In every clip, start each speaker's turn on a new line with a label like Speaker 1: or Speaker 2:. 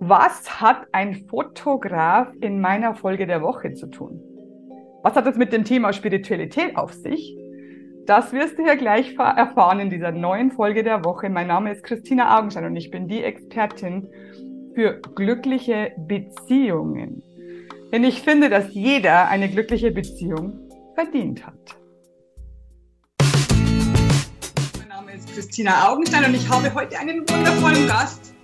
Speaker 1: Was hat ein Fotograf in meiner Folge der Woche zu tun? Was hat das mit dem Thema Spiritualität auf sich? Das wirst du ja gleich erfahren in dieser neuen Folge der Woche. Mein Name ist Christina Augenstein und ich bin die Expertin für glückliche Beziehungen. Denn ich finde, dass jeder eine glückliche Beziehung verdient hat. Mein Name ist Christina Augenstein und ich habe heute einen wundervollen Gast.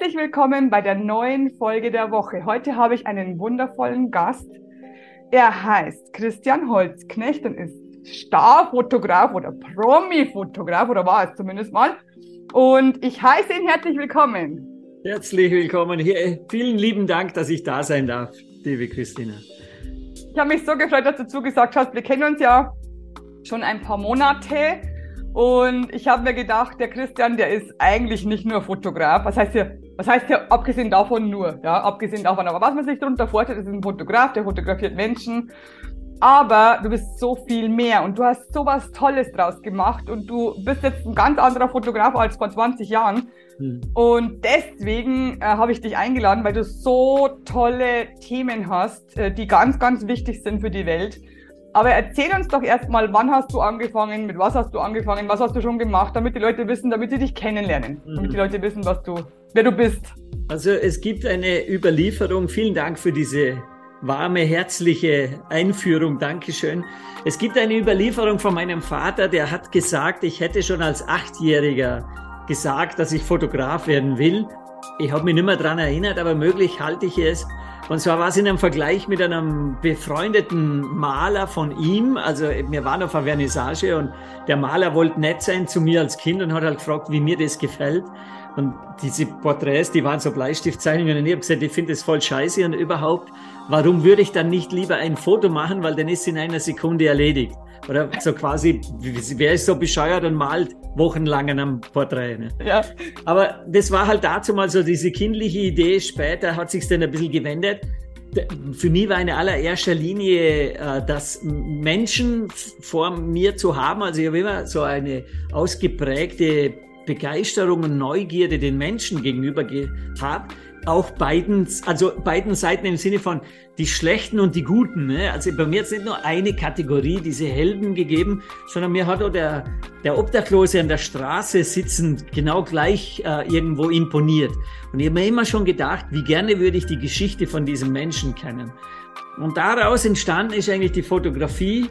Speaker 1: Herzlich willkommen bei der neuen Folge der Woche. Heute habe ich einen wundervollen Gast. Er heißt Christian Holzknecht und ist Starfotograf oder Promi-Fotograf oder war es zumindest mal. Und ich heiße ihn herzlich willkommen.
Speaker 2: Herzlich willkommen hier. Vielen lieben Dank, dass ich da sein darf, liebe Christina.
Speaker 1: Ich habe mich so gefreut, dass du zugesagt hast. Wir kennen uns ja schon ein paar Monate und ich habe mir gedacht, der Christian, der ist eigentlich nicht nur Fotograf. Was heißt hier, was heißt hier abgesehen davon nur? Ja, abgesehen davon. Aber was man sich darunter vorstellt, ist ein Fotograf, der fotografiert Menschen. Aber du bist so viel mehr und du hast so was Tolles draus gemacht und du bist jetzt ein ganz anderer Fotograf als vor 20 Jahren. Hm. Und deswegen äh, habe ich dich eingeladen, weil du so tolle Themen hast, äh, die ganz, ganz wichtig sind für die Welt. Aber erzähl uns doch erstmal, wann hast du angefangen, mit was hast du angefangen, was hast du schon gemacht, damit die Leute wissen, damit sie dich kennenlernen, mhm. damit die Leute wissen, was du, wer du bist.
Speaker 2: Also es gibt eine Überlieferung. Vielen Dank für diese warme, herzliche Einführung. Dankeschön. Es gibt eine Überlieferung von meinem Vater, der hat gesagt, ich hätte schon als Achtjähriger gesagt, dass ich Fotograf werden will. Ich habe mich nicht mehr daran erinnert, aber möglich halte ich es. Und zwar war es in einem Vergleich mit einem befreundeten Maler von ihm. Also wir waren auf einer Vernissage und der Maler wollte nett sein zu mir als Kind und hat halt gefragt, wie mir das gefällt. Und diese Porträts, die waren so Bleistiftzeichnungen und ich habe gesagt, ich finde das voll scheiße und überhaupt, warum würde ich dann nicht lieber ein Foto machen, weil dann ist es in einer Sekunde erledigt. Oder so quasi, wer ist so bescheuert und malt wochenlang an einem Porträt. Ne? Ja. Aber das war halt dazu mal so diese kindliche Idee. Später hat sich dann ein bisschen gewendet. Für mich war in allererster Linie äh, das Menschen vor mir zu haben. Also ich habe immer so eine ausgeprägte Begeisterung und Neugierde den Menschen gegenüber gehabt auch beiden, also beiden Seiten im Sinne von die Schlechten und die Guten. Ne? Also bei mir hat es nicht nur eine Kategorie, diese Helden gegeben, sondern mir hat auch der, der Obdachlose an der Straße sitzend genau gleich äh, irgendwo imponiert. Und ich habe mir immer schon gedacht, wie gerne würde ich die Geschichte von diesem Menschen kennen. Und daraus entstanden ist eigentlich die Fotografie,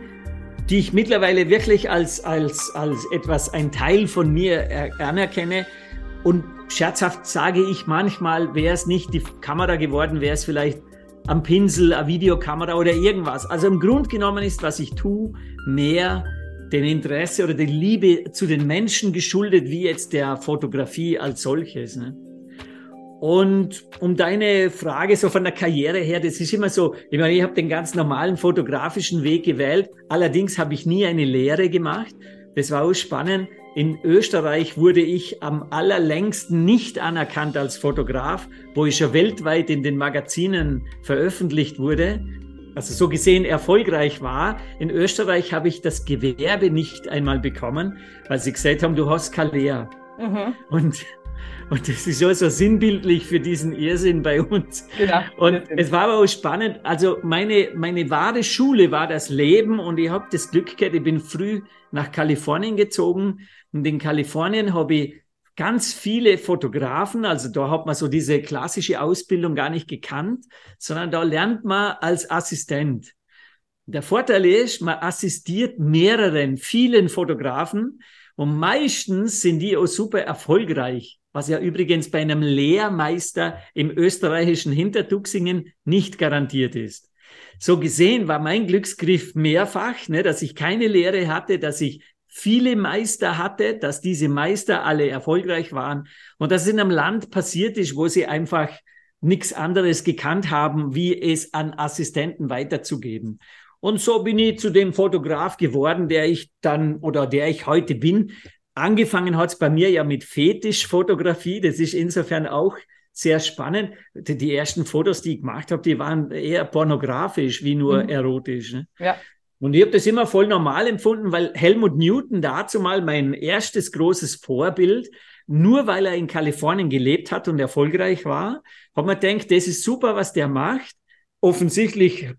Speaker 2: die ich mittlerweile wirklich als, als, als etwas, ein Teil von mir anerkenne. Und scherzhaft sage ich manchmal, wäre es nicht die Kamera geworden, wäre es vielleicht am Pinsel, eine Videokamera oder irgendwas. Also im Grund genommen ist, was ich tue, mehr den Interesse oder die Liebe zu den Menschen geschuldet, wie jetzt der Fotografie als solches. Ne? Und um deine Frage so von der Karriere her, das ist immer so, ich meine, ich habe den ganz normalen fotografischen Weg gewählt, allerdings habe ich nie eine Lehre gemacht. Das war auch spannend. In Österreich wurde ich am allerlängsten nicht anerkannt als Fotograf, wo ich schon weltweit in den Magazinen veröffentlicht wurde. Also so gesehen erfolgreich war. In Österreich habe ich das Gewerbe nicht einmal bekommen, weil sie gesagt haben, du hast keine Lehre. Mhm. Und und das ist so, so sinnbildlich für diesen Irrsinn bei uns. Genau. Und es war aber auch spannend. Also meine, meine wahre Schule war das Leben und ich habe das Glück gehabt, ich bin früh nach Kalifornien gezogen und in Kalifornien habe ich ganz viele Fotografen, also da hat man so diese klassische Ausbildung gar nicht gekannt, sondern da lernt man als Assistent. Der Vorteil ist, man assistiert mehreren, vielen Fotografen und meistens sind die auch super erfolgreich was ja übrigens bei einem Lehrmeister im österreichischen Hintertuxingen nicht garantiert ist. So gesehen war mein Glücksgriff mehrfach, ne, dass ich keine Lehre hatte, dass ich viele Meister hatte, dass diese Meister alle erfolgreich waren und dass es in einem Land passiert ist, wo sie einfach nichts anderes gekannt haben, wie es an Assistenten weiterzugeben. Und so bin ich zu dem Fotograf geworden, der ich dann oder der ich heute bin. Angefangen hat es bei mir ja mit Fetischfotografie. Das ist insofern auch sehr spannend. Die, ersten Fotos, die ich gemacht habe, die waren eher pornografisch wie nur mhm. erotisch. Ne? Ja. Und ich habe das immer voll normal empfunden, weil Helmut Newton dazu mal mein erstes großes Vorbild, nur weil er in Kalifornien gelebt hat und erfolgreich war, hat man gedacht, das ist super, was der macht. Offensichtlich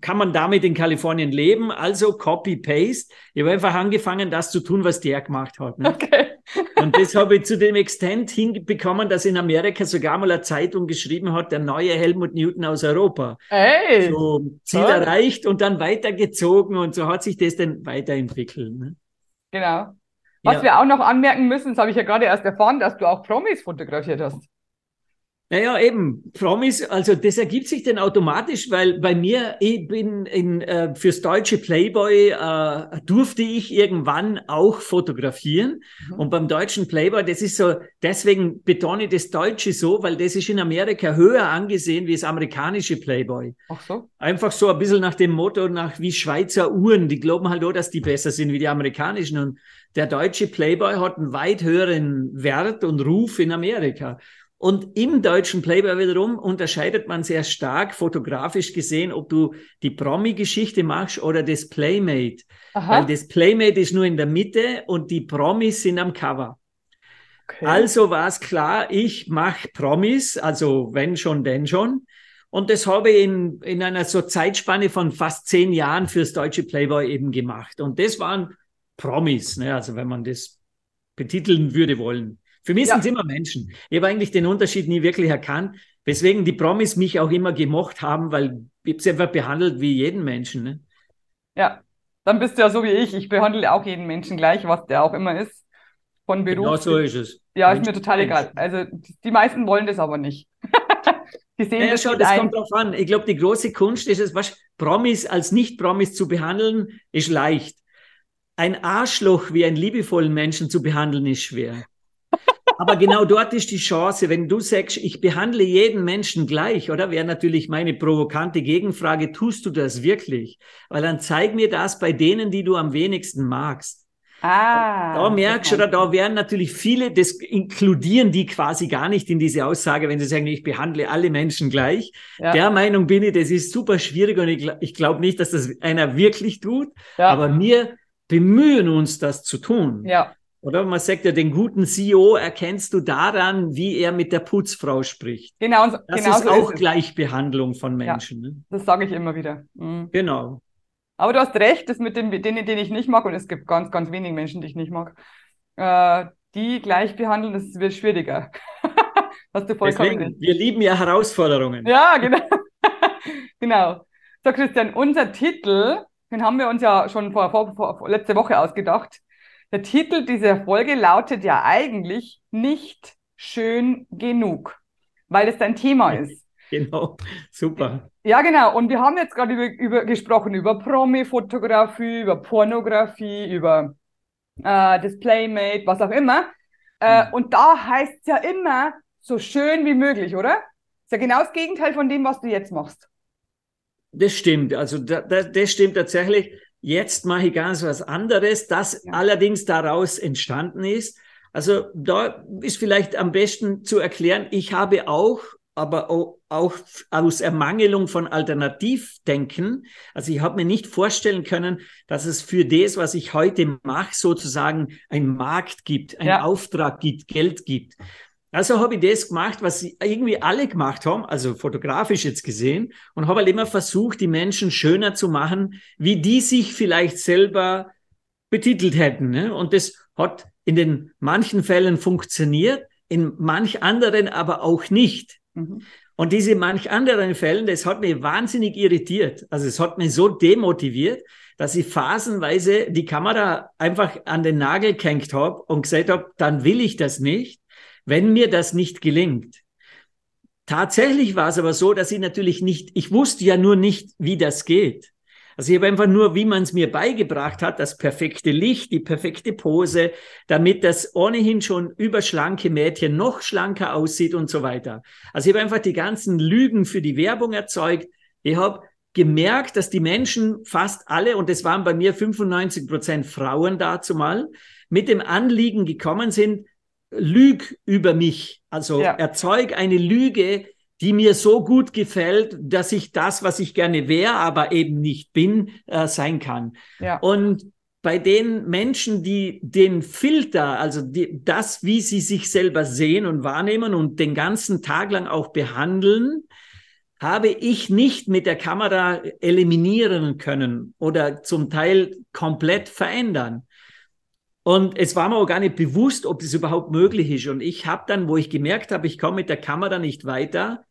Speaker 2: kann man damit in Kalifornien leben, also Copy-Paste. Ich habe einfach angefangen, das zu tun, was der gemacht hat. Ne? Okay. Und das habe ich zu dem Extent hinbekommen, dass in Amerika sogar mal eine Zeitung geschrieben hat, der neue Helmut Newton aus Europa. Hey, so Ziel toll. erreicht und dann weitergezogen und so hat sich das dann weiterentwickelt. Ne?
Speaker 1: Genau. Was ja. wir auch noch anmerken müssen, das habe ich ja gerade erst erfahren, dass du auch Promis fotografiert hast.
Speaker 2: Naja, eben, Promis, also das ergibt sich dann automatisch, weil bei mir, ich bin in, äh, fürs deutsche Playboy äh, durfte ich irgendwann auch fotografieren. Mhm. Und beim deutschen Playboy, das ist so, deswegen betone ich das Deutsche so, weil das ist in Amerika höher angesehen wie das amerikanische Playboy. Ach so. Einfach so ein bisschen nach dem Motto, nach wie Schweizer Uhren, die glauben halt auch, dass die besser sind wie die amerikanischen. Und der deutsche Playboy hat einen weit höheren Wert und Ruf in Amerika. Und im deutschen Playboy wiederum unterscheidet man sehr stark fotografisch gesehen, ob du die Promi-Geschichte machst oder das Playmate. Aha. Weil das Playmate ist nur in der Mitte und die Promis sind am Cover. Okay. Also war es klar, ich mache Promis, also wenn schon, denn schon. Und das habe ich in, in einer so Zeitspanne von fast zehn Jahren fürs deutsche Playboy eben gemacht. Und das waren Promis, ne? also wenn man das betiteln würde wollen. Für mich ja. sind es immer Menschen. Ich habe eigentlich den Unterschied nie wirklich erkannt, weswegen die Promis mich auch immer gemocht haben, weil ich sie einfach behandelt wie jeden Menschen. Ne?
Speaker 1: Ja, dann bist du ja so wie ich. Ich behandle auch jeden Menschen gleich, was der auch immer ist. Von Beruf. Genau
Speaker 2: so ist es.
Speaker 1: Ja, ist mir total egal. Also die meisten wollen das aber nicht.
Speaker 2: die sehen ja, das schau, das ein. kommt drauf an. Ich glaube, die große Kunst ist es, was Promis als Nicht-Promis zu behandeln, ist leicht. Ein Arschloch wie einen liebevollen Menschen zu behandeln, ist schwer. Aber genau dort ist die Chance, wenn du sagst, ich behandle jeden Menschen gleich, oder? Wäre natürlich meine provokante Gegenfrage, tust du das wirklich? Weil dann zeig mir das bei denen, die du am wenigsten magst. Ah, da merkst du, oder da werden natürlich viele, das inkludieren die quasi gar nicht in diese Aussage, wenn sie sagen, ich behandle alle Menschen gleich. Ja. Der Meinung bin ich, das ist super schwierig und ich, ich glaube nicht, dass das einer wirklich tut. Ja. Aber wir bemühen uns, das zu tun. Ja. Oder man sagt ja, den guten CEO erkennst du daran, wie er mit der Putzfrau spricht. Genau. Das genau ist so auch ist Gleichbehandlung von Menschen. Ja,
Speaker 1: ne? Das sage ich immer wieder.
Speaker 2: Mhm. Genau.
Speaker 1: Aber du hast recht, das mit den, denen, den ich nicht mag, und es gibt ganz, ganz wenige Menschen, die ich nicht mag, äh, die gleich behandeln, das wird schwieriger.
Speaker 2: hast du vollkommen Deswegen, Wir lieben ja Herausforderungen.
Speaker 1: Ja, genau. genau. So, Christian, unser Titel, den haben wir uns ja schon vor, vor, vor letzte Woche ausgedacht. Der Titel dieser Folge lautet ja eigentlich nicht schön genug, weil es dein Thema ist.
Speaker 2: Genau, super.
Speaker 1: Ja, genau. Und wir haben jetzt gerade über, über, gesprochen über Promi-Fotografie, über Pornografie, über äh, das Playmate, was auch immer. Äh, mhm. Und da heißt es ja immer so schön wie möglich, oder? ist ja genau das Gegenteil von dem, was du jetzt machst.
Speaker 2: Das stimmt. Also da, da, das stimmt tatsächlich. Jetzt mache ich ganz was anderes, das ja. allerdings daraus entstanden ist. Also da ist vielleicht am besten zu erklären, ich habe auch, aber auch, aus Ermangelung von Alternativdenken, also ich habe mir nicht vorstellen können, dass es für das, was ich heute mache, sozusagen einen Markt gibt, einen ja. Auftrag gibt, Geld gibt. Also habe ich das gemacht, was irgendwie alle gemacht haben, also fotografisch jetzt gesehen, und habe halt immer versucht, die Menschen schöner zu machen, wie die sich vielleicht selber betitelt hätten. Ne? Und das hat in den manchen Fällen funktioniert, in manch anderen aber auch nicht. Mhm. Und diese manch anderen Fällen, das hat mich wahnsinnig irritiert. Also es hat mich so demotiviert, dass ich phasenweise die Kamera einfach an den Nagel gehängt habe und gesagt habe, dann will ich das nicht wenn mir das nicht gelingt. Tatsächlich war es aber so, dass ich natürlich nicht, ich wusste ja nur nicht, wie das geht. Also ich habe einfach nur, wie man es mir beigebracht hat, das perfekte Licht, die perfekte Pose, damit das ohnehin schon überschlanke Mädchen noch schlanker aussieht und so weiter. Also ich habe einfach die ganzen Lügen für die Werbung erzeugt. Ich habe gemerkt, dass die Menschen fast alle, und es waren bei mir 95 Prozent Frauen dazu mal, mit dem Anliegen gekommen sind, lüg über mich. Also ja. erzeug eine Lüge, die mir so gut gefällt, dass ich das, was ich gerne wäre, aber eben nicht bin, äh, sein kann. Ja. Und bei den Menschen, die den Filter, also die, das, wie sie sich selber sehen und wahrnehmen und den ganzen Tag lang auch behandeln, habe ich nicht mit der Kamera eliminieren können oder zum Teil komplett verändern. Und es war mir auch gar nicht bewusst, ob das überhaupt möglich ist. Und ich habe dann, wo ich gemerkt habe, ich komme mit der Kamera nicht weiter,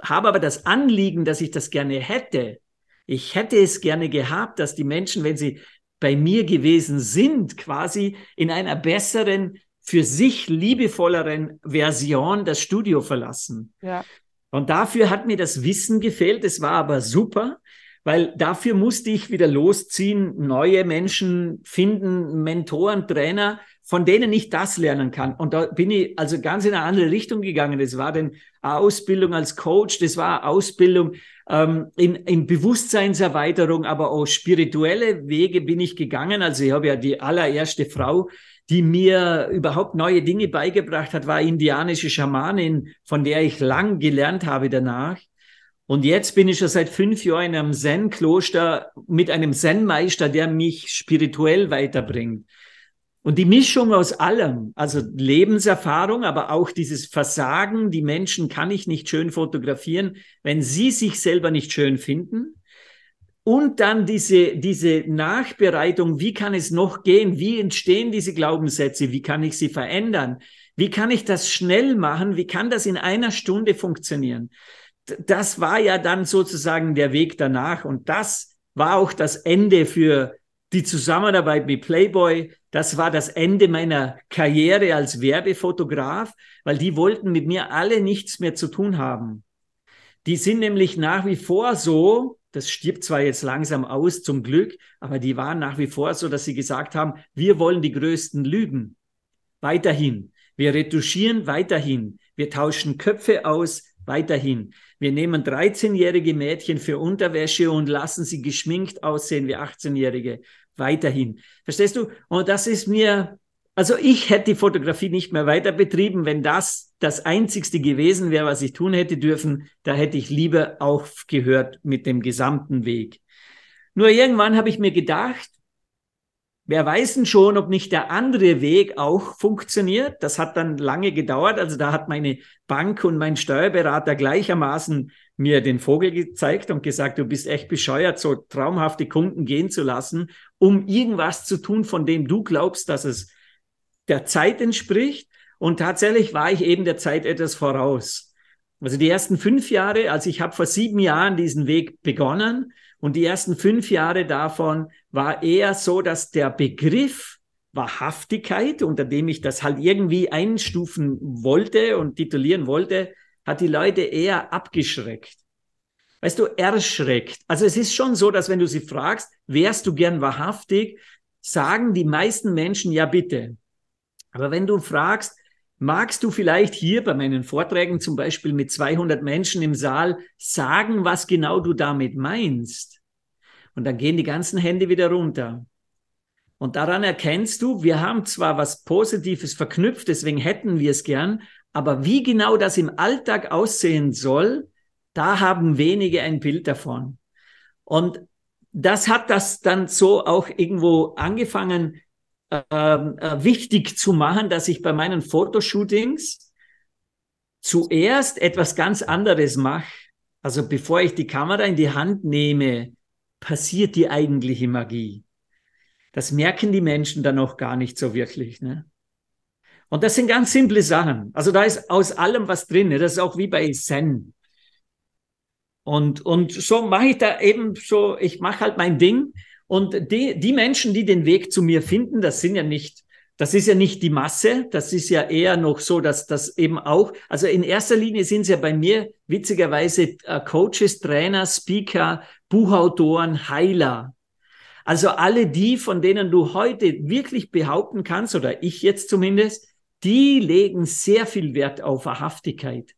Speaker 2: habe aber das Anliegen, dass ich das gerne hätte. Ich hätte es gerne gehabt, dass die Menschen, wenn sie bei mir gewesen sind, quasi in einer besseren, für sich liebevolleren Version das Studio verlassen. Ja. Und dafür hat mir das Wissen gefehlt. Es war aber super weil dafür musste ich wieder losziehen, neue Menschen finden, Mentoren, Trainer, von denen ich das lernen kann. Und da bin ich also ganz in eine andere Richtung gegangen. Das war dann Ausbildung als Coach, das war Ausbildung ähm, in, in Bewusstseinserweiterung, aber auch spirituelle Wege bin ich gegangen. Also ich habe ja die allererste Frau, die mir überhaupt neue Dinge beigebracht hat, war indianische Schamanin, von der ich lang gelernt habe danach. Und jetzt bin ich schon seit fünf Jahren in einem Zen-Kloster mit einem Zen-Meister, der mich spirituell weiterbringt. Und die Mischung aus allem, also Lebenserfahrung, aber auch dieses Versagen, die Menschen kann ich nicht schön fotografieren, wenn sie sich selber nicht schön finden. Und dann diese, diese Nachbereitung, wie kann es noch gehen? Wie entstehen diese Glaubenssätze? Wie kann ich sie verändern? Wie kann ich das schnell machen? Wie kann das in einer Stunde funktionieren? Das war ja dann sozusagen der Weg danach und das war auch das Ende für die Zusammenarbeit mit Playboy. Das war das Ende meiner Karriere als Werbefotograf, weil die wollten mit mir alle nichts mehr zu tun haben. Die sind nämlich nach wie vor so, das stirbt zwar jetzt langsam aus zum Glück, aber die waren nach wie vor so, dass sie gesagt haben, wir wollen die größten Lügen. Weiterhin. Wir retuschieren weiterhin. Wir tauschen Köpfe aus weiterhin. Wir nehmen 13-jährige Mädchen für Unterwäsche und lassen sie geschminkt aussehen wie 18-jährige. Weiterhin. Verstehst du? Und das ist mir, also ich hätte die Fotografie nicht mehr weiter betrieben, wenn das das einzigste gewesen wäre, was ich tun hätte dürfen. Da hätte ich lieber aufgehört mit dem gesamten Weg. Nur irgendwann habe ich mir gedacht, Wer weiß denn schon, ob nicht der andere Weg auch funktioniert? Das hat dann lange gedauert. Also da hat meine Bank und mein Steuerberater gleichermaßen mir den Vogel gezeigt und gesagt, du bist echt bescheuert, so traumhafte Kunden gehen zu lassen, um irgendwas zu tun, von dem du glaubst, dass es der Zeit entspricht. Und tatsächlich war ich eben der Zeit etwas voraus. Also die ersten fünf Jahre, also ich habe vor sieben Jahren diesen Weg begonnen und die ersten fünf Jahre davon war eher so, dass der Begriff Wahrhaftigkeit, unter dem ich das halt irgendwie einstufen wollte und titulieren wollte, hat die Leute eher abgeschreckt. Weißt du, erschreckt. Also es ist schon so, dass wenn du sie fragst, wärst du gern wahrhaftig, sagen die meisten Menschen ja bitte. Aber wenn du fragst, magst du vielleicht hier bei meinen Vorträgen zum Beispiel mit 200 Menschen im Saal sagen, was genau du damit meinst? Und dann gehen die ganzen Hände wieder runter. Und daran erkennst du, wir haben zwar was Positives verknüpft, deswegen hätten wir es gern, aber wie genau das im Alltag aussehen soll, da haben wenige ein Bild davon. Und das hat das dann so auch irgendwo angefangen, äh, äh, wichtig zu machen, dass ich bei meinen Fotoshootings zuerst etwas ganz anderes mache. Also bevor ich die Kamera in die Hand nehme, passiert die eigentliche Magie. Das merken die Menschen dann auch gar nicht so wirklich. Ne? Und das sind ganz simple Sachen. Also da ist aus allem was drin. Ne? Das ist auch wie bei Zen. Und, und so mache ich da eben so, ich mache halt mein Ding. Und die, die Menschen, die den Weg zu mir finden, das sind ja nicht das ist ja nicht die Masse, das ist ja eher noch so, dass das eben auch, also in erster Linie sind es ja bei mir witzigerweise äh, Coaches, Trainer, Speaker, Buchautoren, Heiler. Also alle die, von denen du heute wirklich behaupten kannst, oder ich jetzt zumindest, die legen sehr viel Wert auf Wahrhaftigkeit.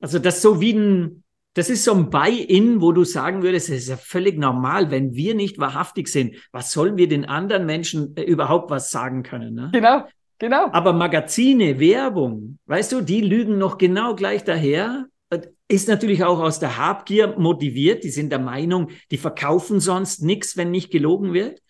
Speaker 2: Also das so wie ein, das ist so ein Buy-in, wo du sagen würdest, es ist ja völlig normal, wenn wir nicht wahrhaftig sind. Was sollen wir den anderen Menschen äh, überhaupt was sagen können? Ne?
Speaker 1: Genau, genau.
Speaker 2: Aber Magazine, Werbung, weißt du, die lügen noch genau gleich daher. Ist natürlich auch aus der Habgier motiviert. Die sind der Meinung, die verkaufen sonst nichts, wenn nicht gelogen wird.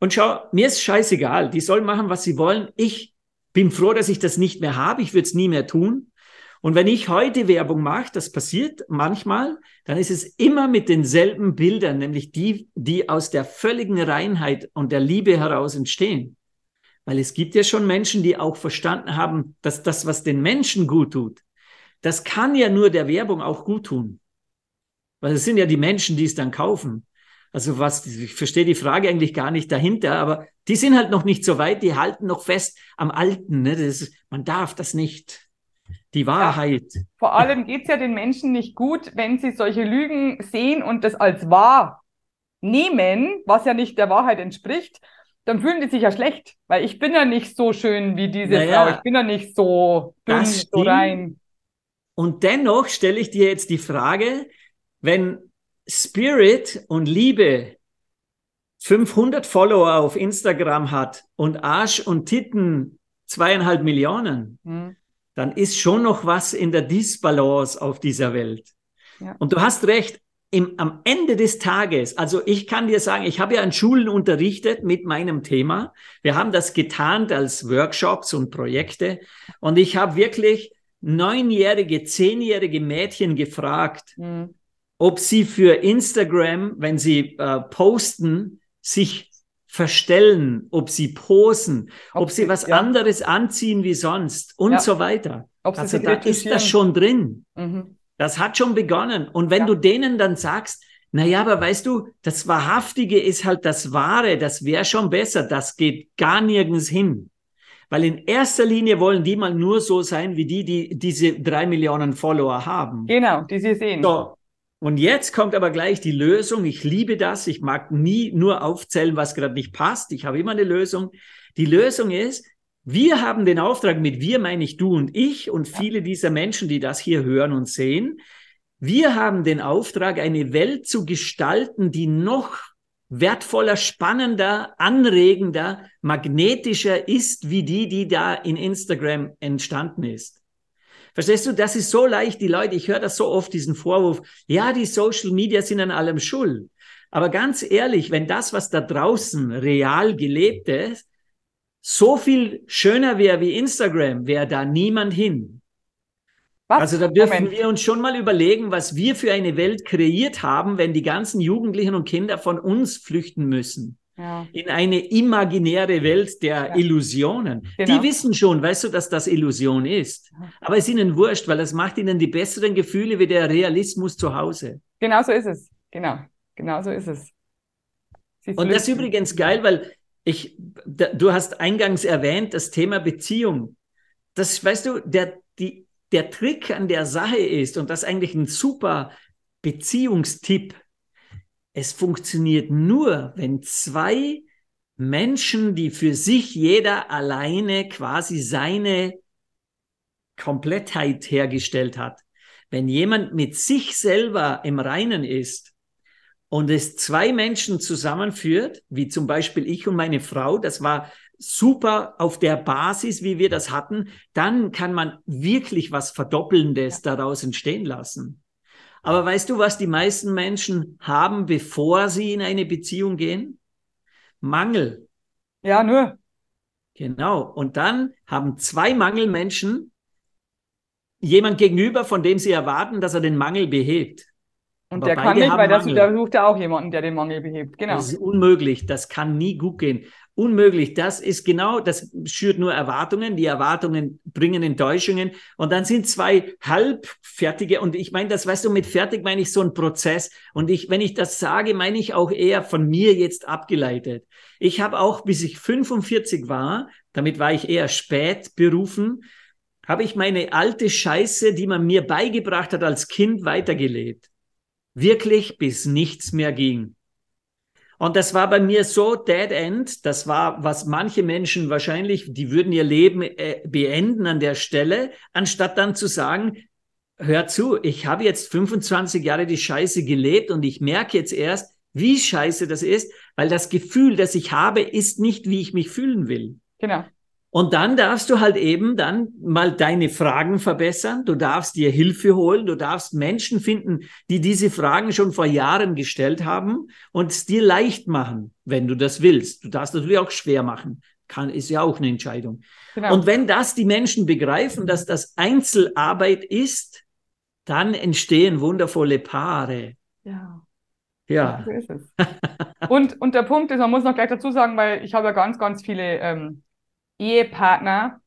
Speaker 2: Und schau, mir ist scheißegal. Die sollen machen, was sie wollen. Ich bin froh, dass ich das nicht mehr habe. Ich würde es nie mehr tun. Und wenn ich heute Werbung mache, das passiert manchmal, dann ist es immer mit denselben Bildern, nämlich die, die aus der völligen Reinheit und der Liebe heraus entstehen. Weil es gibt ja schon Menschen, die auch verstanden haben, dass das, was den Menschen gut tut, das kann ja nur der Werbung auch gut tun. Weil es sind ja die Menschen, die es dann kaufen. Also was, ich verstehe die Frage eigentlich gar nicht dahinter, aber die sind halt noch nicht so weit, die halten noch fest am Alten. Ne? Das, man darf das nicht die Wahrheit. Ja,
Speaker 1: vor allem geht es ja den Menschen nicht gut, wenn sie solche Lügen sehen und das als wahr nehmen, was ja nicht der Wahrheit entspricht, dann fühlen die sich ja schlecht, weil ich bin ja nicht so schön wie diese naja, Frau, ich bin ja nicht so dünn, so rein.
Speaker 2: Und dennoch stelle ich dir jetzt die Frage, wenn Spirit und Liebe 500 Follower auf Instagram hat und Arsch und Titten zweieinhalb Millionen, hm dann ist schon noch was in der Disbalance auf dieser Welt. Ja. Und du hast recht, im, am Ende des Tages, also ich kann dir sagen, ich habe ja an Schulen unterrichtet mit meinem Thema. Wir haben das getarnt als Workshops und Projekte. Und ich habe wirklich neunjährige, zehnjährige Mädchen gefragt, mhm. ob sie für Instagram, wenn sie äh, posten, sich verstellen, ob sie posen, ob, ob sie was ja. anderes anziehen wie sonst und ja. so weiter. Ob also da ist das schon drin. Mhm. Das hat schon begonnen. Und wenn ja. du denen dann sagst, na ja, aber weißt du, das Wahrhaftige ist halt das Wahre, das wäre schon besser, das geht gar nirgends hin. Weil in erster Linie wollen die mal nur so sein, wie die, die diese drei Millionen Follower haben.
Speaker 1: Genau, die sie sehen.
Speaker 2: So, und jetzt kommt aber gleich die Lösung. Ich liebe das. Ich mag nie nur aufzählen, was gerade nicht passt. Ich habe immer eine Lösung. Die Lösung ist, wir haben den Auftrag, mit wir meine ich du und ich und viele dieser Menschen, die das hier hören und sehen. Wir haben den Auftrag, eine Welt zu gestalten, die noch wertvoller, spannender, anregender, magnetischer ist, wie die, die da in Instagram entstanden ist. Verstehst du, das ist so leicht, die Leute, ich höre das so oft, diesen Vorwurf, ja, die Social Media sind an allem schuld. Aber ganz ehrlich, wenn das, was da draußen real gelebt ist, so viel schöner wäre wie Instagram, wäre da niemand hin. Was? Also da dürfen Moment. wir uns schon mal überlegen, was wir für eine Welt kreiert haben, wenn die ganzen Jugendlichen und Kinder von uns flüchten müssen ja. in eine imaginäre Welt der ja. Illusionen. Genau. Die wissen schon, weißt du, dass das Illusion ist. Aber es ist ihnen wurscht, weil das macht ihnen die besseren Gefühle wie der Realismus zu Hause.
Speaker 1: Genau so ist es. Genau, genau so ist es.
Speaker 2: Und das ist übrigens geil, weil ich, du hast eingangs erwähnt, das Thema Beziehung. Das, weißt du, der, die, der Trick an der Sache ist, und das ist eigentlich ein super Beziehungstipp, es funktioniert nur, wenn zwei Menschen, die für sich jeder alleine quasi seine Komplettheit hergestellt hat, wenn jemand mit sich selber im Reinen ist und es zwei Menschen zusammenführt, wie zum Beispiel ich und meine Frau, das war super auf der Basis, wie wir das hatten, dann kann man wirklich was Verdoppelndes daraus entstehen lassen. Aber weißt du, was die meisten Menschen haben, bevor sie in eine Beziehung gehen? Mangel.
Speaker 1: Ja, nur.
Speaker 2: Genau. Und dann haben zwei Mangelmenschen jemand gegenüber, von dem sie erwarten, dass er den Mangel behebt.
Speaker 1: Und
Speaker 2: Aber
Speaker 1: der kann nicht, weil
Speaker 2: Mangel.
Speaker 1: der sucht ja auch jemanden, der den Mangel behebt. Genau.
Speaker 2: Das ist unmöglich. Das kann nie gut gehen. Unmöglich. Das ist genau, das schürt nur Erwartungen. Die Erwartungen bringen Enttäuschungen. Und dann sind zwei halbfertige. Und ich meine, das weißt du, mit fertig meine ich so ein Prozess. Und ich, wenn ich das sage, meine ich auch eher von mir jetzt abgeleitet. Ich habe auch, bis ich 45 war, damit war ich eher spät berufen, habe ich meine alte Scheiße, die man mir beigebracht hat als Kind, weitergelebt. Wirklich bis nichts mehr ging. Und das war bei mir so dead end. Das war, was manche Menschen wahrscheinlich, die würden ihr Leben äh, beenden an der Stelle, anstatt dann zu sagen, hör zu, ich habe jetzt 25 Jahre die Scheiße gelebt und ich merke jetzt erst, wie scheiße das ist, weil das Gefühl, das ich habe, ist nicht, wie ich mich fühlen will.
Speaker 1: Genau.
Speaker 2: Und dann darfst du halt eben dann mal deine Fragen verbessern. Du darfst dir Hilfe holen. Du darfst Menschen finden, die diese Fragen schon vor Jahren gestellt haben und es dir leicht machen, wenn du das willst. Du darfst natürlich auch schwer machen. Kann, ist ja auch eine Entscheidung.
Speaker 1: genau.
Speaker 2: Und wenn das die Menschen begreifen, dass das Einzelarbeit ist, dann entstehen wundervolle Paare.
Speaker 1: ja.
Speaker 2: Ja.
Speaker 1: So ist es. und, und der Punkt ist, man muss noch gleich dazu sagen, weil ich habe ja ganz, ganz viele ähm, Ehepartner,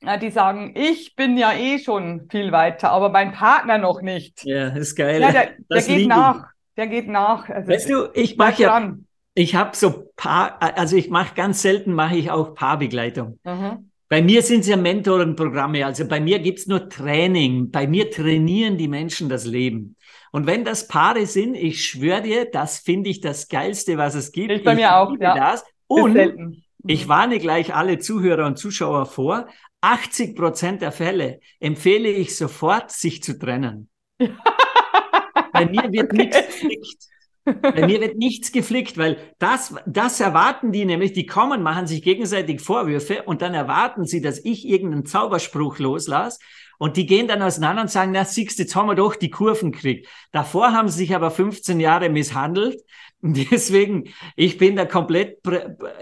Speaker 1: äh, die sagen, ich bin ja eh schon viel weiter, aber mein Partner noch nicht.
Speaker 2: Ja, ist geil.
Speaker 1: Ja, der, der geht nach. Der geht nach. Also,
Speaker 2: Weißt du, ich mache ja,
Speaker 1: dran.
Speaker 2: ich habe so Paar, also ich mache ganz selten, mache ich auch Paarbegleitung.
Speaker 1: Mhm.
Speaker 2: Bei mir sind es ja Mentorenprogramme, also bei mir gibt's nur Training. Bei mir trainieren die Menschen das Leben. Und wenn das Paare sind, ich schwöre dir, das finde ich das Geilste, was es gibt.
Speaker 1: Ich bei mir auch, ja.
Speaker 2: Das. Und. Ich warne gleich alle Zuhörer und Zuschauer vor, 80 Prozent der Fälle empfehle ich sofort, sich zu trennen. Bei mir wird
Speaker 1: Okay.
Speaker 2: nichts geflickt. Bei mir wird nichts geflickt, weil das, das erwarten die nämlich, die kommen, machen sich gegenseitig Vorwürfe und dann erwarten sie, dass ich irgendeinen Zauberspruch loslasse und die gehen dann auseinander und sagen, na siehst, jetzt haben wir doch die Kurven gekriegt. Davor haben sie sich aber 15 Jahre misshandelt deswegen, ich bin da komplett,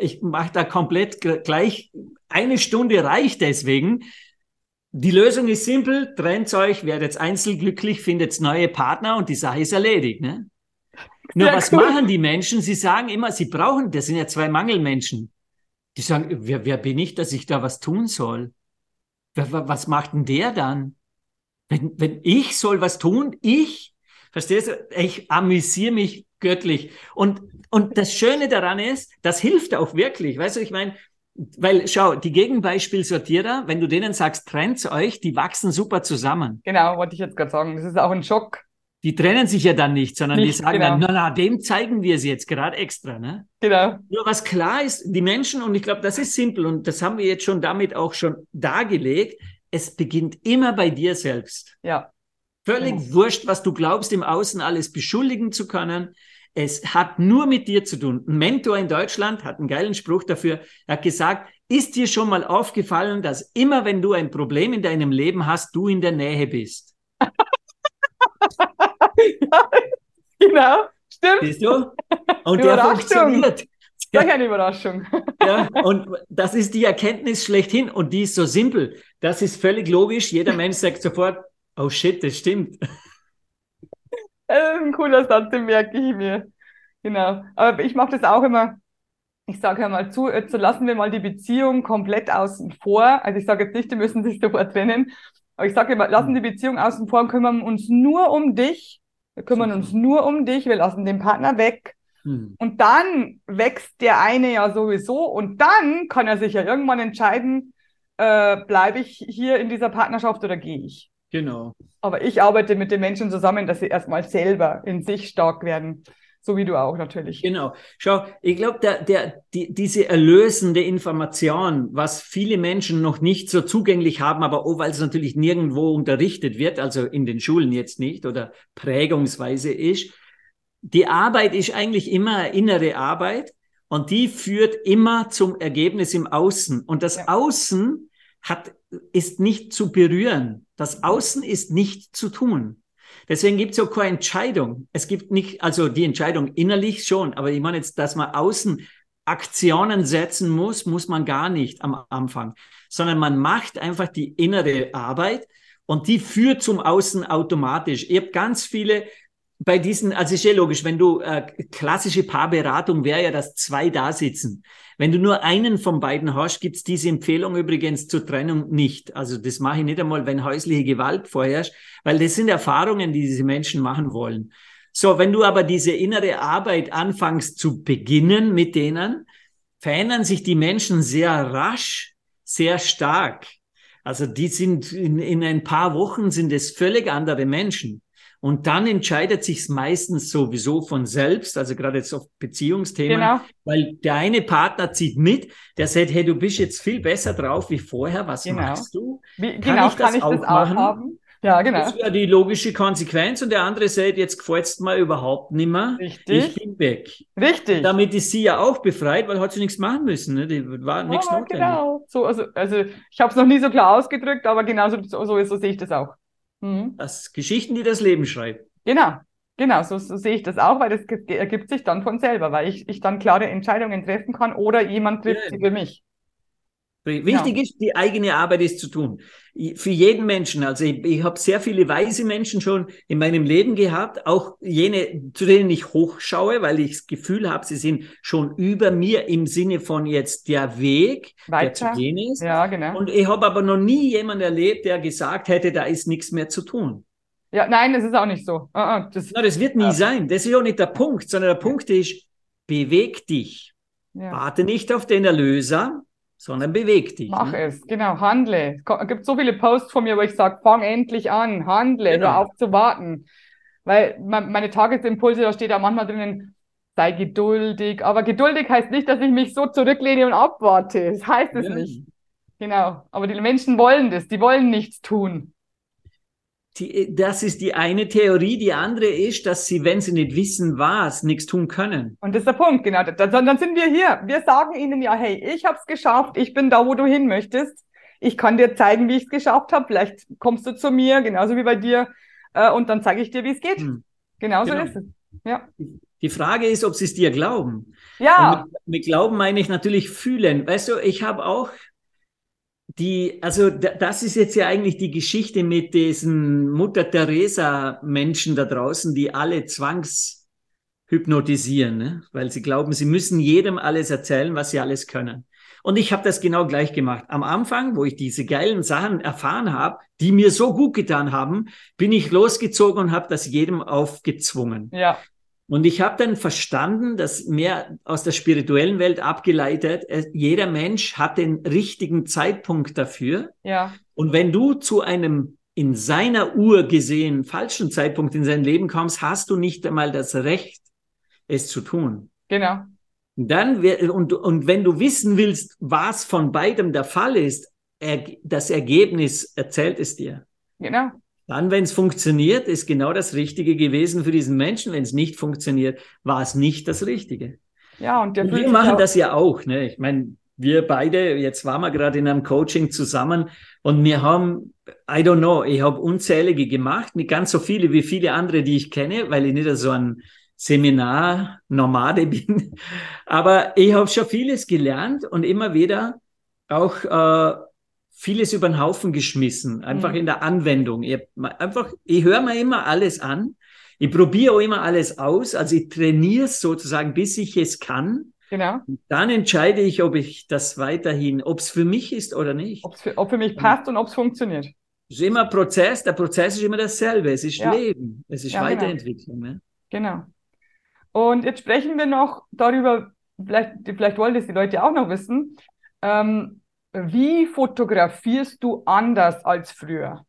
Speaker 2: ich mache da komplett gleich, eine Stunde reicht deswegen. Die Lösung ist simpel, trennt euch, werdet einzelglücklich, findet neue Partner und die Sache ist erledigt. Ne? Nur
Speaker 1: Sehr
Speaker 2: was
Speaker 1: cool.
Speaker 2: machen die Menschen? Sie sagen immer, sie brauchen, das sind ja zwei Mangelmenschen. Die sagen, wer, wer bin ich, dass ich da was tun soll? Wer, wa- was macht denn der dann? Wenn, wenn ich soll was tun, ich, verstehst du, ich amüsiere mich göttlich. Und, und das Schöne daran ist, das hilft auch wirklich. Weißt du, ich meine, weil schau, die Gegenbeispielsortierer, wenn du denen sagst, trennt euch, die wachsen super zusammen.
Speaker 1: Genau, wollte ich jetzt gerade sagen. Das ist auch ein Schock.
Speaker 2: Die trennen sich ja dann nicht, sondern die
Speaker 1: Nicht,
Speaker 2: sagen
Speaker 1: genau.
Speaker 2: dann, na, na, dem zeigen wir es jetzt gerade extra, ne?
Speaker 1: Genau.
Speaker 2: Nur was klar ist, die Menschen, und ich glaube, das ist simpel, und das haben wir jetzt schon damit auch schon dargelegt, es beginnt immer bei dir selbst.
Speaker 1: Ja.
Speaker 2: Völlig
Speaker 1: Genau.
Speaker 2: wurscht, was du glaubst, im Außen alles beschuldigen zu können. Es hat nur mit dir zu tun. Ein Mentor in Deutschland hat einen geilen Spruch dafür. Er hat gesagt, ist dir schon mal aufgefallen, dass immer wenn du ein Problem in deinem Leben hast, du in der Nähe bist?
Speaker 1: ja. Genau. Stimmt.
Speaker 2: Siehst du? Und der funktioniert.
Speaker 1: Solch eine Überraschung.
Speaker 2: Ja, und das ist die Erkenntnis schlechthin und die ist so simpel. Das ist völlig logisch. Jeder Mensch sagt sofort, oh shit, das stimmt.
Speaker 1: Ein cooler Satz, den merke ich mir. Genau. Aber ich mache das auch immer. Ich sage, hör mal zu, jetzt lassen wir mal die Beziehung komplett außen vor. Also ich sage jetzt nicht, die müssen sich sofort trennen. Aber ich sage immer, lassen die Beziehung außen vor und kümmern uns nur um dich. Wir kümmern uns nur um dich. Wir lassen den Partner weg.
Speaker 2: Hm.
Speaker 1: Und dann wächst der eine ja sowieso. Und dann kann er sich ja irgendwann entscheiden, äh, bleibe ich hier in dieser Partnerschaft oder gehe ich.
Speaker 2: Genau.
Speaker 1: Aber ich arbeite mit den Menschen zusammen, dass sie erstmal selber in sich stark werden. So wie du auch natürlich.
Speaker 2: Genau. Schau, ich glaube, der, der, die, diese erlösende Information, was viele Menschen noch nicht so zugänglich haben, aber auch weil es natürlich nirgendwo unterrichtet wird, also in den Schulen jetzt nicht oder prägungsweise ist, die Arbeit ist eigentlich immer innere Arbeit und die führt immer zum Ergebnis im Außen. Und das
Speaker 1: Ja.
Speaker 2: Außen hat, ist nicht zu berühren. Das Außen ist nicht zu tun. Deswegen gibt es auch keine Entscheidung. Es gibt nicht, also die Entscheidung innerlich schon, aber ich meine jetzt, dass man außen Aktionen setzen muss, muss man gar nicht am Anfang, sondern man macht einfach die innere Arbeit und die führt zum Außen automatisch. Ich habe ganz viele bei diesen, also ist ja logisch, wenn du äh, klassische Paarberatung wäre ja, dass zwei da sitzen. Wenn du nur einen von beiden hast, gibt's diese Empfehlung übrigens zur Trennung nicht. Also das mache ich nicht einmal, wenn häusliche Gewalt vorherrscht, weil das sind Erfahrungen, die diese Menschen machen wollen. So, wenn du aber diese innere Arbeit anfängst zu beginnen mit denen, verändern sich die Menschen sehr rasch, sehr stark. Also die sind in, in ein paar Wochen sind es völlig andere Menschen. Und dann entscheidet sich meistens sowieso von selbst, also gerade jetzt auf Beziehungsthemen, genau. weil der eine Partner zieht mit, der sagt, hey, du bist jetzt viel besser drauf wie vorher, was genau. machst du?
Speaker 1: Wie, kann genau, ich das, kann ich auch, das auch machen? Haben?
Speaker 2: Ja, genau. Das wäre die logische Konsequenz. Und der andere sagt, jetzt gefällt's mir überhaupt nicht mehr. Richtig. Ich bin weg.
Speaker 1: Richtig. Und
Speaker 2: damit ist sie ja auch befreit, weil hat sie nichts machen müssen. Ne? Die war nichts
Speaker 1: ja, notwendig. Genau. So, also, also ich habe es noch nie so klar ausgedrückt, aber genauso so, so, so sehe ich das auch.
Speaker 2: Mhm. Das Geschichten, die das Leben schreibt.
Speaker 1: Genau. Genau, so, so sehe ich das auch, weil das ergibt sich dann von selber, weil ich, ich dann klare Entscheidungen treffen kann oder jemand trifft ja. sie für mich.
Speaker 2: Wichtig ja. ist, die eigene Arbeit ist zu tun. Für jeden Menschen. Also ich, ich habe sehr viele weise Menschen schon in meinem Leben gehabt, auch jene, zu denen ich hochschaue, weil ich das Gefühl habe, sie sind schon über mir im Sinne von jetzt der Weg, Weiter. der zu gehen ist.
Speaker 1: Ja, genau.
Speaker 2: Und ich habe aber noch nie jemanden erlebt, der gesagt hätte, da ist nichts mehr zu tun.
Speaker 1: Ja, nein, das ist auch nicht so. Uh,
Speaker 2: uh, das, Na, das wird nie uh. sein. Das ist auch nicht der Punkt, sondern der Punkt ist, beweg dich. Ja. Warte nicht auf den Erlöser, sondern beweg dich.
Speaker 1: Mach ne? es, genau, handle. Es gibt so viele Posts von mir, wo ich sage, fang endlich an, handle, genau. hör auf zu warten. Weil meine Tagesimpulse, da steht da manchmal drinnen, sei geduldig. Aber geduldig heißt nicht, dass ich mich so zurücklehne und abwarte. Das heißt es ja. nicht. Genau. Aber die Menschen wollen das, die wollen nichts tun
Speaker 2: die, das ist die eine Theorie. Die andere ist, dass sie, wenn sie nicht wissen, was, nichts tun können.
Speaker 1: Und das ist der Punkt, genau. Dann, dann sind wir hier. Wir sagen ihnen ja, hey, ich habe es geschafft, ich bin da, wo du hin möchtest. Ich kann dir zeigen, wie ich es geschafft habe. Vielleicht kommst du zu mir, genauso wie bei dir, äh, und dann zeige ich dir, wie es geht. Hm. Genauso genau. ist es. Ja.
Speaker 2: Die Frage ist, ob sie es dir glauben.
Speaker 1: Ja.
Speaker 2: Mit, mit, Glauben meine ich natürlich fühlen. Weißt du, ich habe auch die, also das ist jetzt ja eigentlich die Geschichte mit diesen Mutter Teresa Menschen da draußen, die alle zwangshypnotisieren, ne? weil sie glauben, sie müssen jedem alles erzählen, was sie alles können. Und ich habe das genau gleich gemacht. Am Anfang, wo ich diese geilen Sachen erfahren habe, die mir so gut getan haben, bin ich losgezogen und habe das jedem aufgezwungen.
Speaker 1: Ja.
Speaker 2: Und ich habe dann verstanden, dass mehr aus der spirituellen Welt abgeleitet, äh, jeder Mensch hat den richtigen Zeitpunkt dafür.
Speaker 1: Ja.
Speaker 2: Und wenn du zu einem in seiner Uhr gesehen falschen Zeitpunkt in sein Leben kommst, hast du nicht einmal das Recht, es zu tun.
Speaker 1: Genau.
Speaker 2: Dann und, und wenn du wissen willst, was von beidem der Fall ist, das Ergebnis erzählt es dir.
Speaker 1: Genau.
Speaker 2: Dann, wenn es funktioniert, ist genau das Richtige gewesen für diesen Menschen. Wenn es nicht funktioniert, war es nicht das Richtige.
Speaker 1: Ja, und, und
Speaker 2: wir machen das ja auch. Ne? Ich meine, wir beide, jetzt waren wir gerade in einem Coaching zusammen und wir haben, I don't know, ich habe unzählige gemacht, nicht ganz so viele wie viele andere, die ich kenne, weil ich nicht so ein Seminar-Nomade bin. Aber ich habe schon vieles gelernt und immer wieder auch äh, vieles über den Haufen geschmissen, einfach mhm. in der Anwendung. Ich, einfach, ich höre mir immer alles an. Ich probiere auch immer alles aus. Also ich trainiere es sozusagen, bis ich es kann.
Speaker 1: Genau.
Speaker 2: Und dann entscheide ich, ob ich das weiterhin, ob es für mich ist oder nicht.
Speaker 1: Ob's für, ob für mich passt und ob es funktioniert.
Speaker 2: Es ist immer Prozess. Der Prozess ist immer dasselbe. Es ist ja. Leben. Es ist ja, genau. Weiterentwicklung.
Speaker 1: Genau. Ne? genau. Und jetzt sprechen wir noch darüber, vielleicht, vielleicht wollen das die Leute auch noch wissen. Ähm, wie fotografierst du anders als früher?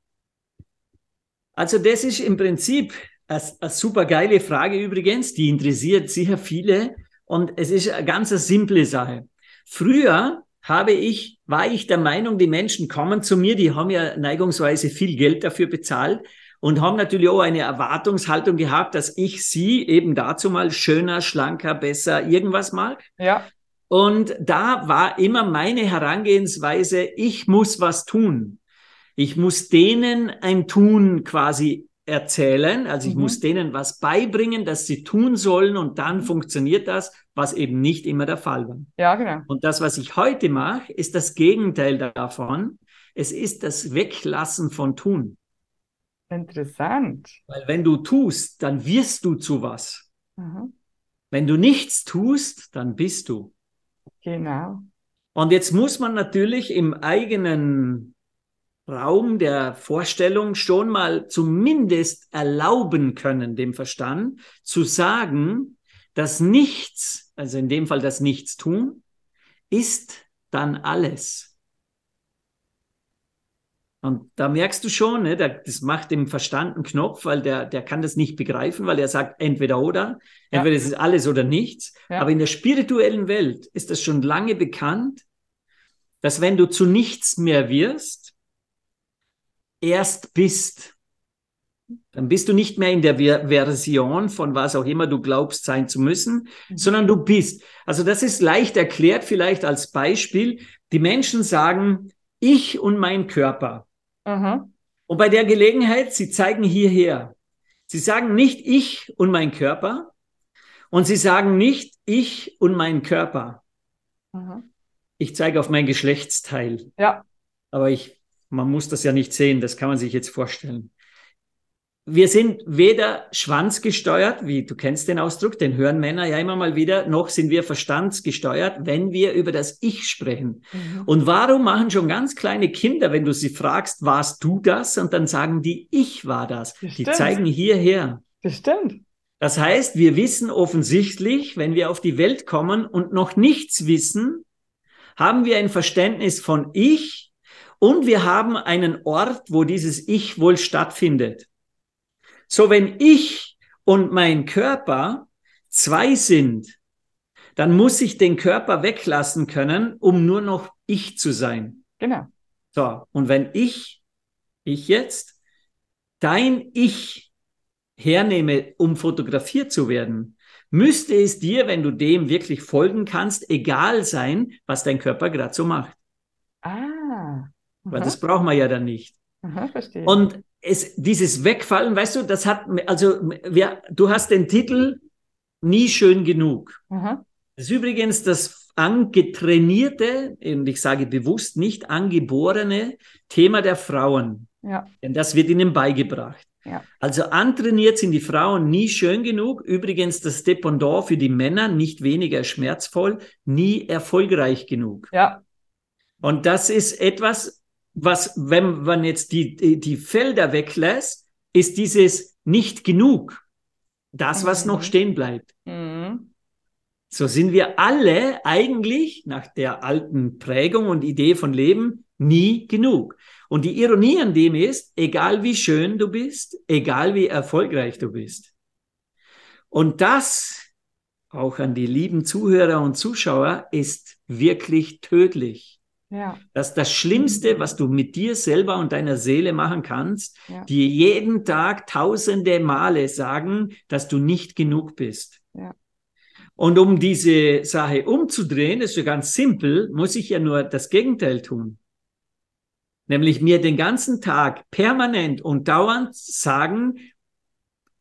Speaker 2: Also das ist im Prinzip eine, super geile Frage übrigens, die interessiert sicher viele und es ist eine ganz simple Sache. Früher habe ich, war ich der Meinung, die Menschen kommen zu mir, die haben ja neigungsweise viel Geld dafür bezahlt und haben natürlich auch eine Erwartungshaltung gehabt, dass ich sie eben dazu mal schöner, schlanker, besser irgendwas mag.
Speaker 1: Ja.
Speaker 2: Und da war immer meine Herangehensweise, ich muss was tun. Ich muss denen ein Tun quasi erzählen. Also ich mhm. muss denen was beibringen, dass sie tun sollen und dann mhm. funktioniert das, was eben nicht immer der Fall war.
Speaker 1: Ja, genau.
Speaker 2: Und das, was ich heute mache, ist das Gegenteil davon. Es ist das Weglassen von Tun.
Speaker 1: Interessant.
Speaker 2: Weil wenn du tust, dann wirst du zu was.
Speaker 1: Mhm.
Speaker 2: Wenn du nichts tust, dann bist du.
Speaker 1: Genau.
Speaker 2: Und jetzt muss man natürlich im eigenen Raum der Vorstellung schon mal zumindest erlauben können, dem Verstand zu sagen, dass nichts, also in dem Fall das Nichtstun, ist dann alles. Und da merkst du schon, ne, das macht dem Verstand einen Knopf, weil der, der kann das nicht begreifen, weil er sagt entweder oder, entweder ja. es ist alles oder nichts. Ja. Aber in der spirituellen Welt ist das schon lange bekannt, dass wenn du zu nichts mehr wirst, erst bist, dann bist du nicht mehr in der Ver Version von was auch immer du glaubst sein zu müssen, mhm. sondern du bist. Also das ist leicht erklärt vielleicht als Beispiel. Die Menschen sagen, ich und mein Körper.
Speaker 1: Mhm.
Speaker 2: Und bei der Gelegenheit, sie zeigen hierher. Sie sagen nicht ich und mein Körper und sie sagen nicht ich und mein Körper.
Speaker 1: Mhm.
Speaker 2: Ich zeige auf mein Geschlechtsteil.
Speaker 1: Ja.
Speaker 2: Aber ich, man muss das ja nicht sehen, das kann man sich jetzt vorstellen wir sind weder schwanzgesteuert, wie du kennst den Ausdruck, den hören Männer ja immer mal wieder, noch sind wir verstandsgesteuert, wenn wir über das Ich sprechen. Mhm. Und warum machen schon ganz kleine Kinder, wenn du sie fragst, warst du das? Und dann sagen die, ich war das. das die zeigen hierher.
Speaker 1: Das stimmt.
Speaker 2: Das heißt, wir wissen offensichtlich, wenn wir auf die Welt kommen und noch nichts wissen, haben wir ein Verständnis von Ich und wir haben einen Ort, wo dieses Ich wohl stattfindet. So, wenn ich und mein Körper zwei sind, dann muss ich den Körper weglassen können, um nur noch ich zu sein.
Speaker 1: Genau.
Speaker 2: So, und wenn ich, ich jetzt, dein Ich hernehme, um fotografiert zu werden, müsste es dir, wenn du dem wirklich folgen kannst, egal sein, was dein Körper gerade so macht.
Speaker 1: Ah.
Speaker 2: Weil das braucht man ja dann nicht.
Speaker 1: Aha, verstehe.
Speaker 2: Und es, dieses Wegfallen, weißt du, das hat, also, wer, du hast den Titel nie schön genug.
Speaker 1: Aha.
Speaker 2: Das ist übrigens das angetrainierte, und ich sage bewusst nicht angeborene Thema der Frauen.
Speaker 1: Ja.
Speaker 2: Denn das wird ihnen beigebracht.
Speaker 1: Ja.
Speaker 2: Also antrainiert sind die Frauen nie schön genug. Übrigens das Dependant für die Männer nicht weniger schmerzvoll, nie erfolgreich genug.
Speaker 1: Ja.
Speaker 2: Und das ist etwas, was, wenn man jetzt die, die, Felder weglässt, ist dieses nicht genug. Das, was mhm. noch stehen bleibt.
Speaker 1: Mhm.
Speaker 2: So sind wir alle eigentlich nach der alten Prägung und Idee von Leben nie genug. Und die Ironie an dem ist, egal wie schön du bist, egal wie erfolgreich du bist. Und das, auch an die lieben Zuhörer und Zuschauer, ist wirklich tödlich.
Speaker 1: Ja.
Speaker 2: Das das Schlimmste, was du mit dir selber und deiner Seele machen kannst,
Speaker 1: ja.
Speaker 2: dir jeden Tag tausende Male sagen, dass du nicht genug bist.
Speaker 1: Ja.
Speaker 2: Und um diese Sache umzudrehen, ist ja ganz simpel, muss ich ja nur das Gegenteil tun. Nämlich mir den ganzen Tag permanent und dauernd sagen,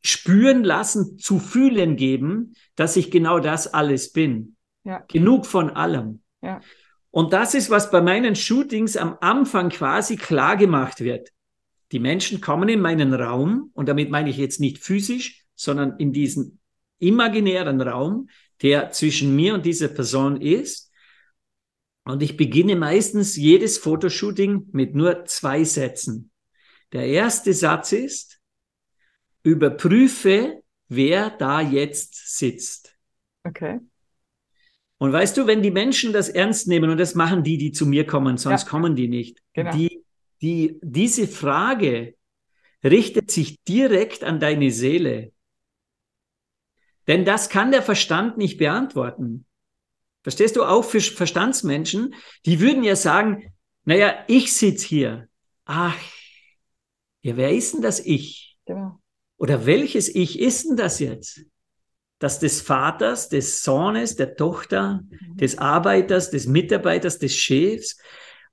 Speaker 2: spüren lassen, zu fühlen geben, dass ich genau das alles bin.
Speaker 1: Ja.
Speaker 2: Genug von allem.
Speaker 1: Ja.
Speaker 2: Und das ist, was bei meinen Shootings am Anfang quasi klar gemacht wird. Die Menschen kommen in meinen Raum, und damit meine ich jetzt nicht physisch, sondern in diesen imaginären Raum, der zwischen mir und dieser Person ist. Und ich beginne meistens jedes Fotoshooting mit nur zwei Sätzen. Der erste Satz ist, überprüfe, wer da jetzt sitzt.
Speaker 1: Okay.
Speaker 2: Und weißt du, wenn die Menschen das ernst nehmen, und das machen die, die zu mir kommen, sonst ja. kommen die nicht,
Speaker 1: genau.
Speaker 2: die, die, diese Frage richtet sich direkt an deine Seele. Denn das kann der Verstand nicht beantworten. Verstehst du auch für Verstandsmenschen? Die würden ja sagen, naja, ich sitz hier. Ach, ja, wer ist denn das Ich?
Speaker 1: Genau.
Speaker 2: Oder welches Ich ist denn das jetzt? Das des Vaters, des Sohnes, der Tochter, mhm. des Arbeiters, des Mitarbeiters, des Chefs.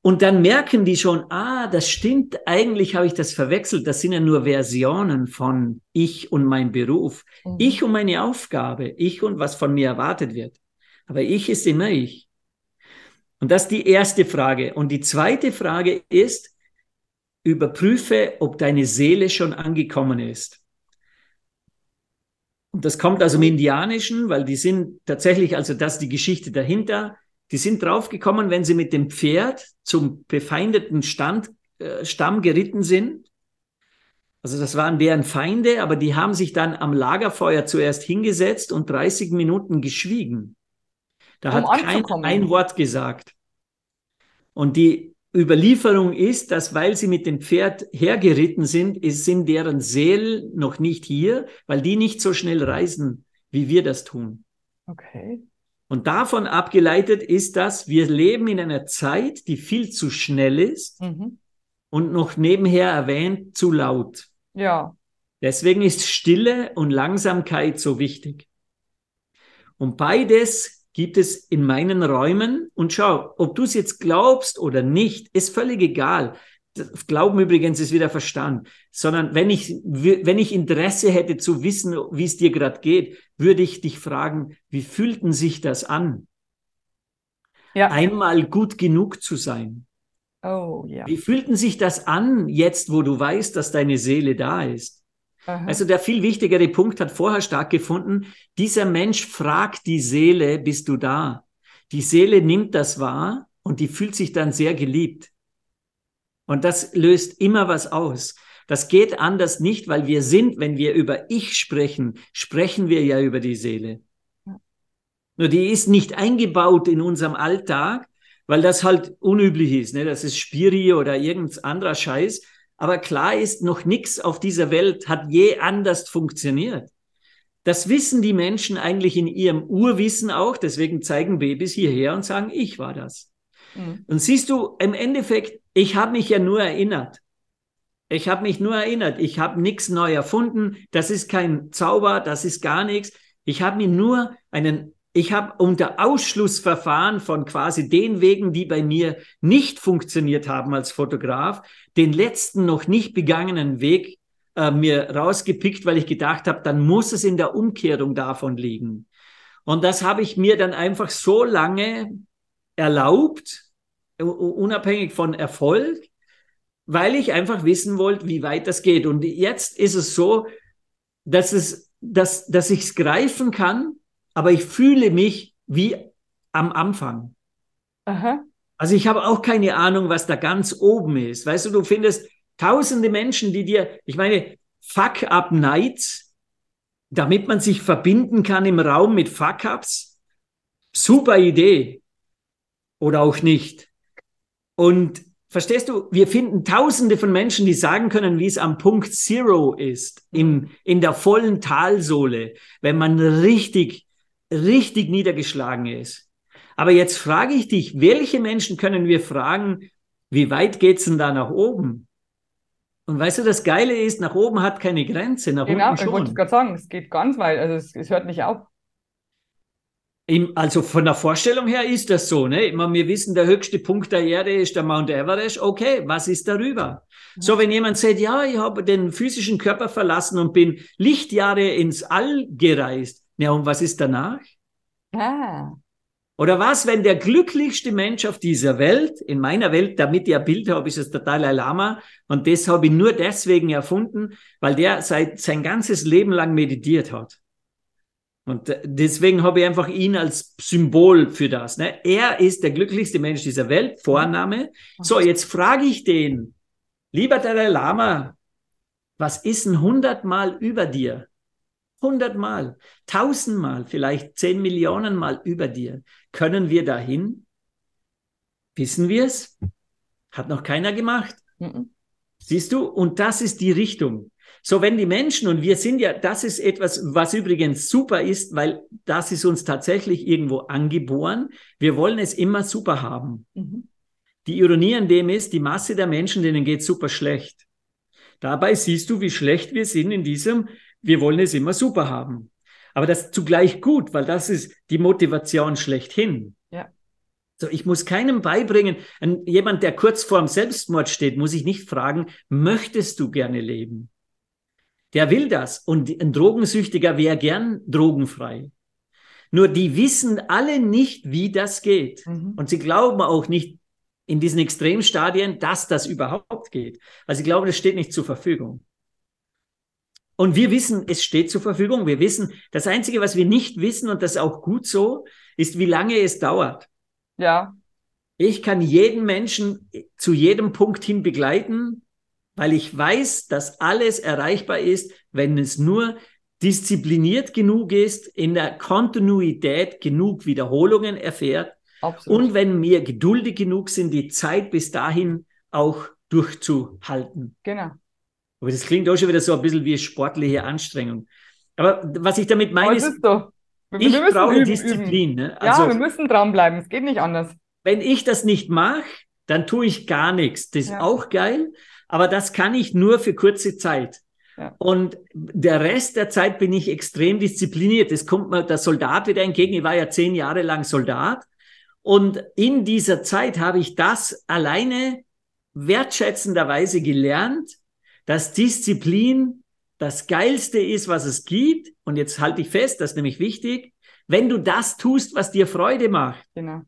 Speaker 2: Und dann merken die schon, ah, das stimmt, eigentlich habe ich das verwechselt. Das sind ja nur Versionen von ich und mein Beruf, mhm. ich und meine Aufgabe, ich und was von mir erwartet wird. Aber ich ist immer ich. Und das ist die erste Frage. Und die zweite Frage ist, überprüfe, ob deine Seele schon angekommen ist. Und das kommt aus dem Indianischen, weil die sind tatsächlich, also das ist die Geschichte dahinter. Die sind draufgekommen, wenn sie mit dem Pferd zum befeindeten Stand, äh, Stamm geritten sind. Also das waren deren Feinde, aber die haben sich dann am Lagerfeuer zuerst hingesetzt und 30 Minuten geschwiegen. Da um hat kein ein Wort gesagt. Und die Überlieferung ist, dass weil sie mit dem Pferd hergeritten sind, ist, sind deren Seelen noch nicht hier, weil die nicht so schnell reisen, wie wir das tun.
Speaker 1: Okay.
Speaker 2: Und davon abgeleitet ist das, wir leben in einer Zeit, die viel zu schnell ist mhm. und noch nebenher erwähnt, zu laut.
Speaker 1: Ja.
Speaker 2: Deswegen ist Stille und Langsamkeit so wichtig. Und beides gibt es in meinen Räumen. Und schau, ob du es jetzt glaubst oder nicht, ist völlig egal. Glauben übrigens ist wieder Verstand, sondern wenn ich, wenn ich Interesse hätte zu wissen, wie es dir gerade geht, würde ich dich fragen, wie fühlten sich das an? Ja. Einmal gut genug zu sein.
Speaker 1: Oh, ja.
Speaker 2: Wie fühlten sich das an, jetzt wo du weißt, dass deine Seele da ist? Aha. Also der viel wichtigere Punkt hat vorher stattgefunden. Dieser Mensch fragt die Seele, bist du da? Die Seele nimmt das wahr und die fühlt sich dann sehr geliebt. Und das löst immer was aus. Das geht anders nicht, weil wir sind, wenn wir über Ich sprechen, sprechen wir ja über die Seele. Nur die ist nicht eingebaut in unserem Alltag, weil das halt unüblich ist. Ne? Das ist Spiri oder irgendein anderer Scheiß. Aber klar ist, noch nichts auf dieser Welt hat je anders funktioniert. Das wissen die Menschen eigentlich in ihrem Urwissen auch. Deswegen zeigen Babys hierher und sagen, ich war das. Mhm. Und siehst du, im Endeffekt, ich habe mich ja nur erinnert. Ich habe mich nur erinnert. Ich habe nichts neu erfunden. Das ist kein Zauber, das ist gar nichts. Ich habe mir nur einen ich habe unter Ausschlussverfahren von quasi den Wegen, die bei mir nicht funktioniert haben als Fotograf, den letzten noch nicht begangenen Weg äh, mir rausgepickt, weil ich gedacht habe, dann muss es in der Umkehrung davon liegen. Und das habe ich mir dann einfach so lange erlaubt, unabhängig von Erfolg, weil ich einfach wissen wollte, wie weit das geht. Und jetzt ist es so, dass es, dass, dass ich es greifen kann, aber ich fühle mich wie am Anfang. Aha. Also ich habe auch keine Ahnung, was da ganz oben ist. Weißt du, du findest tausende Menschen, die dir, ich meine, Fuck-up-Nights, damit man sich verbinden kann im Raum mit Fuck-ups. Super Idee. Oder auch nicht. Und verstehst du, wir finden tausende von Menschen, die sagen können, wie es am Punkt Zero ist, im, in der vollen Talsohle, wenn man richtig richtig niedergeschlagen ist. Aber jetzt frage ich dich, welche Menschen können wir fragen, wie weit geht's denn da nach oben? Und weißt du, das Geile ist, nach oben hat keine Grenze, nach
Speaker 1: genau,
Speaker 2: unten schon.
Speaker 1: ich wollte gerade sagen, es geht ganz weit, also es, es hört nicht auf.
Speaker 2: Im, also von der Vorstellung her ist das so, ne? Immer wir wissen, der höchste Punkt der Erde ist der Mount Everest. Okay, was ist darüber? Mhm. So, wenn jemand sagt, ja, ich habe den physischen Körper verlassen und bin Lichtjahre ins All gereist, ja, und was ist danach? Ah. Oder was, wenn der glücklichste Mensch auf dieser Welt, in meiner Welt, damit ich ein Bild habe, ist es der Dalai Lama. Und das habe ich nur deswegen erfunden, weil der seit sein ganzes Leben lang meditiert hat. Und deswegen habe ich einfach ihn als Symbol für das. Ne? Er ist der glücklichste Mensch dieser Welt, Vorname. So, jetzt frage ich den, lieber Dalai Lama, was ist ein hundertmal über dir? Hundertmal, tausendmal, vielleicht zehn Millionen Mal über dir. Können wir dahin? Wissen wir es? Hat noch keiner gemacht. Mhm. Siehst du? Und das ist die Richtung. So, wenn die Menschen, und wir sind ja, das ist etwas, was übrigens super ist, weil das ist uns tatsächlich irgendwo angeboren. Wir wollen es immer super haben. Mhm. Die Ironie an dem ist, die Masse der Menschen, denen geht super schlecht. Dabei siehst du, wie schlecht wir sind in diesem wir wollen es immer super haben. Aber das ist zugleich gut, weil das ist die Motivation schlechthin.
Speaker 1: Ja.
Speaker 2: So, ich muss keinem beibringen, jemand, der kurz vorm Selbstmord steht, muss ich nicht fragen, möchtest du gerne leben? Der will das. Und ein Drogensüchtiger wäre gern drogenfrei. Nur die wissen alle nicht, wie das geht. Mhm. Und sie glauben auch nicht, in diesen Extremstadien, dass das überhaupt geht. Also ich glaube, das steht nicht zur Verfügung. Und wir wissen, es steht zur Verfügung. Wir wissen, das Einzige, was wir nicht wissen, und das ist auch gut so, ist, wie lange es dauert.
Speaker 1: Ja.
Speaker 2: Ich kann jeden Menschen zu jedem Punkt hin begleiten, weil ich weiß, dass alles erreichbar ist, wenn es nur diszipliniert genug ist, in der Kontinuität genug Wiederholungen erfährt Absolut. und wenn wir geduldig genug sind, die Zeit bis dahin auch durchzuhalten.
Speaker 1: Genau.
Speaker 2: Aber das klingt auch schon wieder so ein bisschen wie sportliche Anstrengung. Aber was ich damit meine, ist,
Speaker 1: doch.
Speaker 2: Wir, ich wir brauche üben, Disziplin. Ne?
Speaker 1: Also, ja, wir müssen dranbleiben. Es geht nicht anders.
Speaker 2: Wenn ich das nicht mache, dann tue ich gar nichts. Das ist ja. auch geil. Aber das kann ich nur für kurze Zeit. Ja. Und der Rest der Zeit bin ich extrem diszipliniert. Es kommt mir der Soldat wieder entgegen. Ich war ja zehn Jahre lang Soldat. Und in dieser Zeit habe ich das alleine wertschätzenderweise gelernt, dass Disziplin das Geilste ist, was es gibt. Und jetzt halte ich fest, das ist nämlich wichtig, wenn du das tust, was dir Freude macht.
Speaker 1: Genau.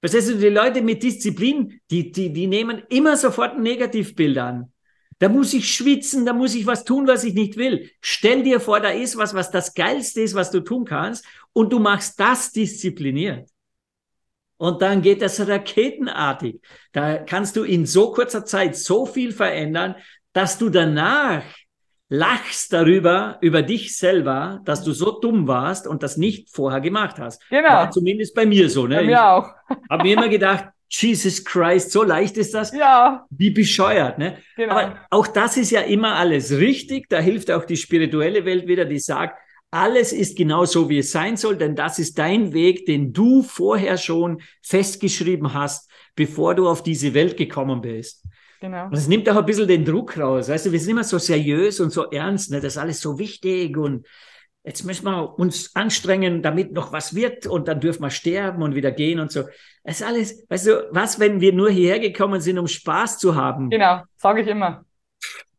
Speaker 2: Verstehst du, die Leute mit Disziplin, die, die, die nehmen immer sofort ein Negativbild an. Da muss ich schwitzen, da muss ich was tun, was ich nicht will. Stell dir vor, da ist was, was das Geilste ist, was du tun kannst, und du machst das diszipliniert. Und dann geht das raketenartig. Da kannst du in so kurzer Zeit so viel verändern, dass du danach lachst darüber, über dich selber, dass du so dumm warst und das nicht vorher gemacht hast.
Speaker 1: Genau. War
Speaker 2: zumindest bei mir so. Ne?
Speaker 1: Bei mir auch.
Speaker 2: Habe mir immer gedacht, Jesus Christ, so leicht ist das.
Speaker 1: Ja.
Speaker 2: Wie bescheuert, ne? Genau. Aber auch das ist ja immer alles richtig. Da hilft auch die spirituelle Welt wieder, die sagt, alles ist genau so, wie es sein soll, denn das ist dein Weg, den du vorher schon festgeschrieben hast, bevor du auf diese Welt gekommen bist.
Speaker 1: Genau.
Speaker 2: Und es nimmt auch ein bisschen den Druck raus. Weißt du, wir sind immer so seriös und so ernst, ne? das ist alles so wichtig und jetzt müssen wir uns anstrengen, damit noch was wird und dann dürfen wir sterben und wieder gehen und so. Es ist alles, weißt du, was, wenn wir nur hierher gekommen sind, um Spaß zu haben?
Speaker 1: Genau, sage ich immer.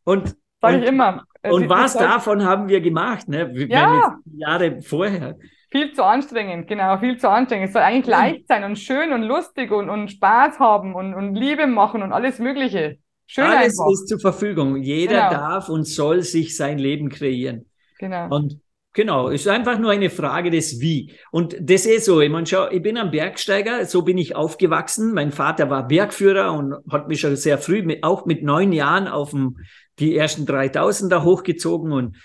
Speaker 2: Und
Speaker 1: sage ich immer.
Speaker 2: Und was davon haben wir gemacht, ne?
Speaker 1: Ja.
Speaker 2: Jahre vorher.
Speaker 1: Viel zu anstrengend, genau, viel zu anstrengend. Es soll eigentlich leicht sein und schön und lustig und, und Spaß haben und, und Liebe machen und alles Mögliche.
Speaker 2: Schön alles einfach. ist zur Verfügung. Jeder genau. darf und soll sich sein Leben kreieren.
Speaker 1: Genau.
Speaker 2: Und Genau, ist einfach nur eine Frage des Wie. Und das ist so. Ich meine, schau, ich bin ein Bergsteiger, so bin ich aufgewachsen. Mein Vater war Bergführer und hat mich schon sehr früh, mit, auch mit neun Jahren, auf dem, die ersten 3000er hochgezogen. Und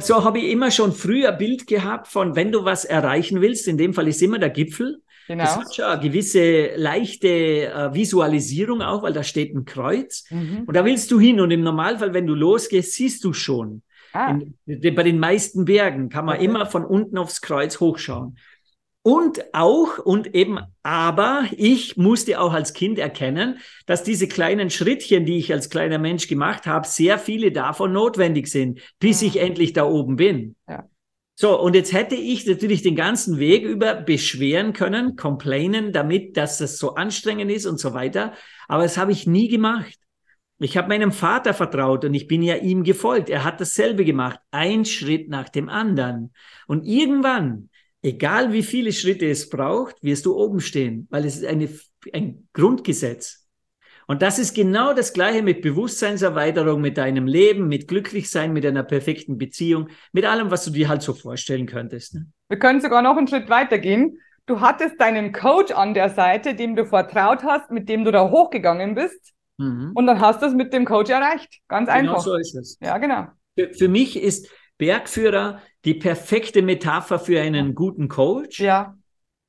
Speaker 2: so habe ich immer schon früh ein Bild gehabt von, wenn du was erreichen willst, in dem Fall ist immer der Gipfel. Genau. Das hat schon eine gewisse leichte äh, Visualisierung auch, weil da steht ein Kreuz. Mhm. Und da willst du hin. Und im Normalfall, wenn du losgehst, siehst du schon. Ah. In, bei den meisten Bergen kann man okay. immer von unten aufs Kreuz hochschauen. Und auch und eben aber ich musste auch als Kind erkennen, dass diese kleinen Schrittchen, die ich als kleiner Mensch gemacht habe, sehr viele davon notwendig sind, bis ja. ich endlich da oben bin.
Speaker 1: Ja.
Speaker 2: So, und jetzt hätte ich natürlich den ganzen Weg über beschweren können, complainen damit, dass das so anstrengend ist und so weiter. Aber das habe ich nie gemacht. Ich habe meinem Vater vertraut und ich bin ja ihm gefolgt. Er hat dasselbe gemacht, ein Schritt nach dem anderen. Und irgendwann egal wie viele Schritte es braucht, wirst du oben stehen, weil es ist eine, ein Grundgesetz. Und das ist genau das Gleiche mit Bewusstseinserweiterung, mit deinem Leben, mit Glücklichsein, mit einer perfekten Beziehung, mit allem, was du dir halt so vorstellen könntest. Ne?
Speaker 1: Wir können sogar noch einen Schritt weitergehen. Du hattest deinen Coach an der Seite, dem du vertraut hast, mit dem du da hochgegangen bist. Mhm. Und dann hast du es mit dem Coach erreicht. Ganz genau einfach.
Speaker 2: Genau so ist es.
Speaker 1: Ja, genau.
Speaker 2: Für, für mich ist Bergführer die perfekte Metapher für einen guten Coach.
Speaker 1: Ja.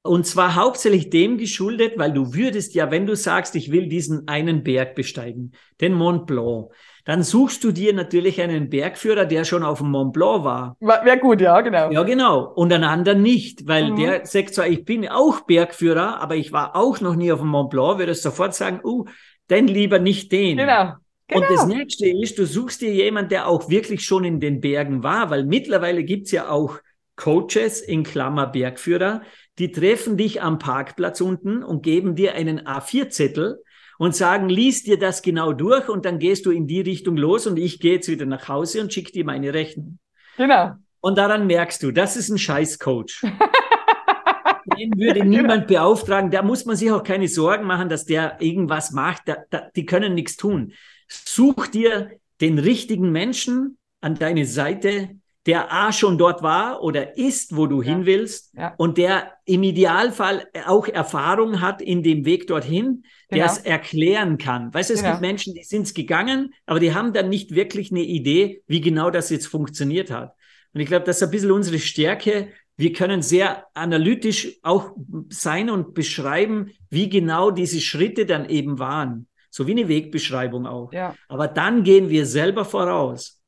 Speaker 2: Und zwar hauptsächlich dem geschuldet, weil du würdest ja, wenn du sagst, ich will diesen einen Berg besteigen, den Mont Blanc, dann suchst du dir natürlich einen Bergführer, der schon auf dem Mont Blanc war.
Speaker 1: Wäre gut, ja, genau.
Speaker 2: Ja, genau. Und einen anderen nicht, weil mhm. der sagt zwar, ich bin auch Bergführer, aber ich war auch noch nie auf dem Mont Blanc, würde sofort sagen, uh, denn lieber nicht den.
Speaker 1: Genau. Genau.
Speaker 2: Und das nächste ist, du suchst dir jemanden, der auch wirklich schon in den Bergen war, weil mittlerweile gibt's ja auch Coaches in Klammer Bergführer, die treffen dich am Parkplatz unten und geben dir einen A4-Zettel und sagen, lies dir das genau durch und dann gehst du in die Richtung los und ich gehe jetzt wieder nach Hause und schick dir meine Rechnung.
Speaker 1: Genau.
Speaker 2: Und daran merkst du, das ist ein scheiß Coach. Den würde niemand beauftragen. Da muss man sich auch keine Sorgen machen, dass der irgendwas macht. Da, da, die können nichts tun. Such dir den richtigen Menschen an deine Seite, der A schon dort war oder ist, wo du ja. hin willst ja. und der im Idealfall auch Erfahrung hat in dem Weg dorthin, der genau. es erklären kann. Weißt du, es genau. gibt Menschen, die sind es gegangen, aber die haben dann nicht wirklich eine Idee, wie genau das jetzt funktioniert hat. Und ich glaube, das ist ein bisschen unsere Stärke. Wir können sehr analytisch auch sein und beschreiben, wie genau diese Schritte dann eben waren. So wie eine Wegbeschreibung auch. Ja. Aber dann gehen wir selber voraus.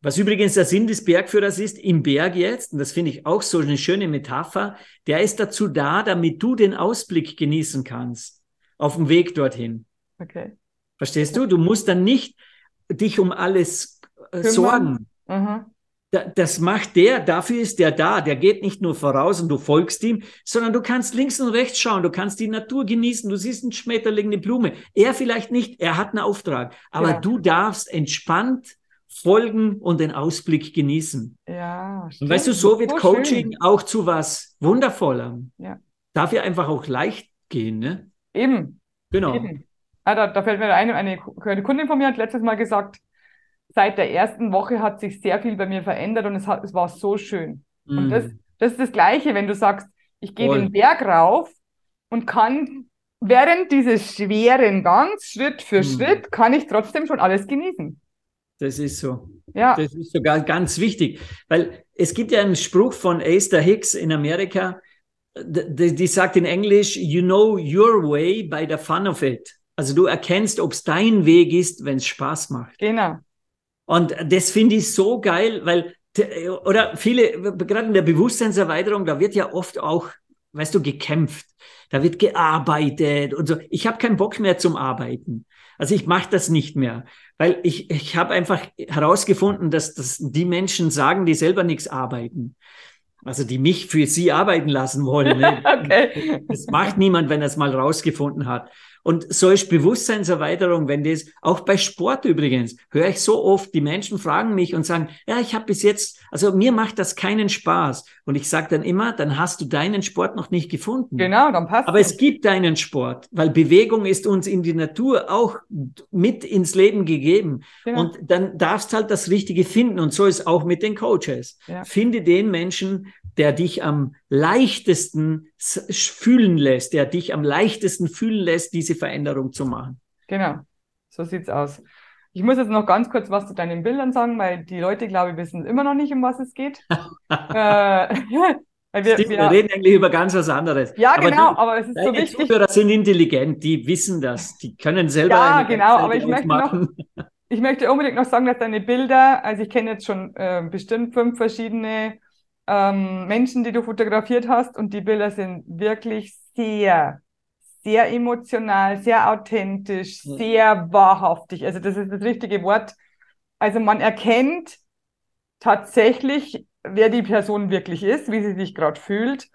Speaker 2: Was übrigens der Sinn des Bergführers ist, im Berg jetzt, und das finde ich auch so eine schöne Metapher, der ist dazu da, damit du den Ausblick genießen kannst auf dem Weg dorthin. Okay. Verstehst du? Du musst dann nicht dich um alles äh, sorgen. Mhm. Da, das macht der, dafür ist der da. Der geht nicht nur voraus und du folgst ihm, sondern du kannst links und rechts schauen, du kannst die Natur genießen, du siehst einen Schmetterling, eine Blume. Er vielleicht nicht, er hat einen Auftrag. Aber ja. du darfst entspannt folgen und den Ausblick genießen. Ja, stimmt. Und weißt du, so wird so Coaching schön. auch zu was Wundervollem. Ja. Darf ja einfach auch leicht gehen, ne?
Speaker 1: Eben. Genau. Eben. Ah, da, da, fällt mir ein, eine, eine Kundin von mir hat letztes Mal gesagt, seit der ersten Woche hat sich sehr viel bei mir verändert und es, hat, es war so schön. Mm. Und das, das ist das Gleiche, wenn du sagst, ich gehe den Berg rauf und kann während dieses schweren Gangs, Schritt für mm. Schritt, kann ich trotzdem schon alles genießen.
Speaker 2: Das ist so. Ja. Das ist sogar ganz wichtig, weil es gibt ja einen Spruch von Esther Hicks in Amerika, die, die sagt in Englisch, you know your way by the fun of it. Also du erkennst, ob es dein Weg ist, wenn es Spaß macht.
Speaker 1: Genau.
Speaker 2: Und das finde ich so geil, weil, oder viele, gerade in der Bewusstseinserweiterung, da wird ja oft auch, weißt du, gekämpft. Da wird gearbeitet und so. Ich habe keinen Bock mehr zum Arbeiten. Also ich mache das nicht mehr, weil ich, ich habe einfach herausgefunden, dass, dass die Menschen sagen, die selber nichts arbeiten. Also die mich für sie arbeiten lassen wollen. Ne? okay. Das macht niemand, wenn er es mal rausgefunden hat. Und so ist Bewusstseinserweiterung, wenn das, auch bei Sport übrigens, höre ich so oft, die Menschen fragen mich und sagen, ja, ich habe bis jetzt, also mir macht das keinen Spaß. Und ich sage dann immer, dann hast du deinen Sport noch nicht gefunden.
Speaker 1: Genau, dann passt
Speaker 2: Aber es gibt deinen Sport, weil Bewegung ist uns in die Natur auch mit ins Leben gegeben. Genau. Und dann darfst halt das Richtige finden. Und so ist auch mit den Coaches. Ja. Finde den Menschen, der dich am leichtesten fühlen lässt, der dich am leichtesten fühlen lässt, diese Veränderung zu machen.
Speaker 1: Genau, so sieht's aus. Ich muss jetzt noch ganz kurz was zu deinen Bildern sagen, weil die Leute, glaube ich, wissen immer noch nicht, um was es geht. äh,
Speaker 2: wir, Stimmt, wir, wir, reden eigentlich über ganz was anderes.
Speaker 1: Ja, aber genau, du, aber es ist so wichtig.
Speaker 2: Zuhörer sind intelligent, die wissen das, die können selber.
Speaker 1: Ja, genau, aber ich möchte, noch, ich möchte unbedingt noch sagen, dass deine Bilder, also ich kenne jetzt schon äh, bestimmt fünf verschiedene ähm, Menschen, die du fotografiert hast und die Bilder sind wirklich sehr, sehr emotional, sehr authentisch, mhm. sehr wahrhaftig. Also das ist das richtige Wort. Also man erkennt tatsächlich, wer die Person wirklich ist, wie sie sich gerade fühlt.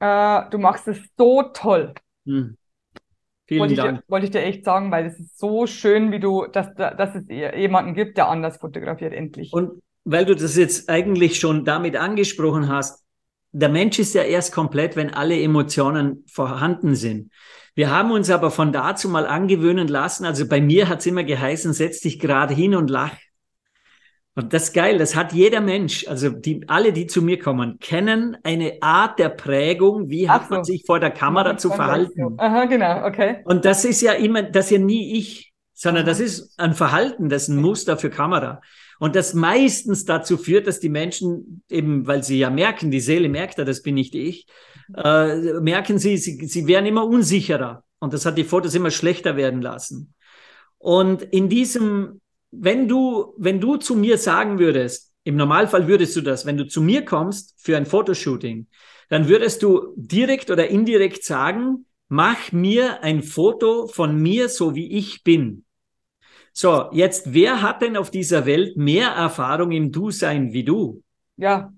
Speaker 1: Äh, du machst es so toll. Mhm.
Speaker 2: Vielen
Speaker 1: wollte
Speaker 2: Dank.
Speaker 1: Ich dir, wollte ich dir echt sagen, weil es ist so schön, wie du, dass, dass es jemanden gibt, der anders fotografiert, endlich.
Speaker 2: Und weil du das jetzt eigentlich schon damit angesprochen hast, der Mensch ist ja erst komplett, wenn alle Emotionen vorhanden sind. Wir haben uns aber von dazu mal angewöhnen lassen. Also bei mir hat es immer geheißen, setz dich gerade hin und lach. Und das ist geil, das hat jeder Mensch, also die, alle, die zu mir kommen, kennen eine Art der Prägung, wie Ach hat man sich vor der Kamera zu verhalten.
Speaker 1: Aha, genau, okay.
Speaker 2: Und das ist ja immer, das ist ja nie ich, sondern das ist ein Verhalten, das ist ein Muster für Kamera. Und das meistens dazu führt, dass die Menschen eben, weil sie ja merken, die Seele merkt ja, das bin nicht ich, äh, merken sie, sie, sie werden immer unsicherer. Und das hat die Fotos immer schlechter werden lassen. Und in diesem, wenn du, wenn du zu mir sagen würdest, im Normalfall würdest du das, wenn du zu mir kommst für ein Fotoshooting, dann würdest du direkt oder indirekt sagen, mach mir ein Foto von mir, so wie ich bin. So, jetzt, wer hat denn auf dieser Welt mehr Erfahrung im Du-Sein wie du?
Speaker 1: Ja.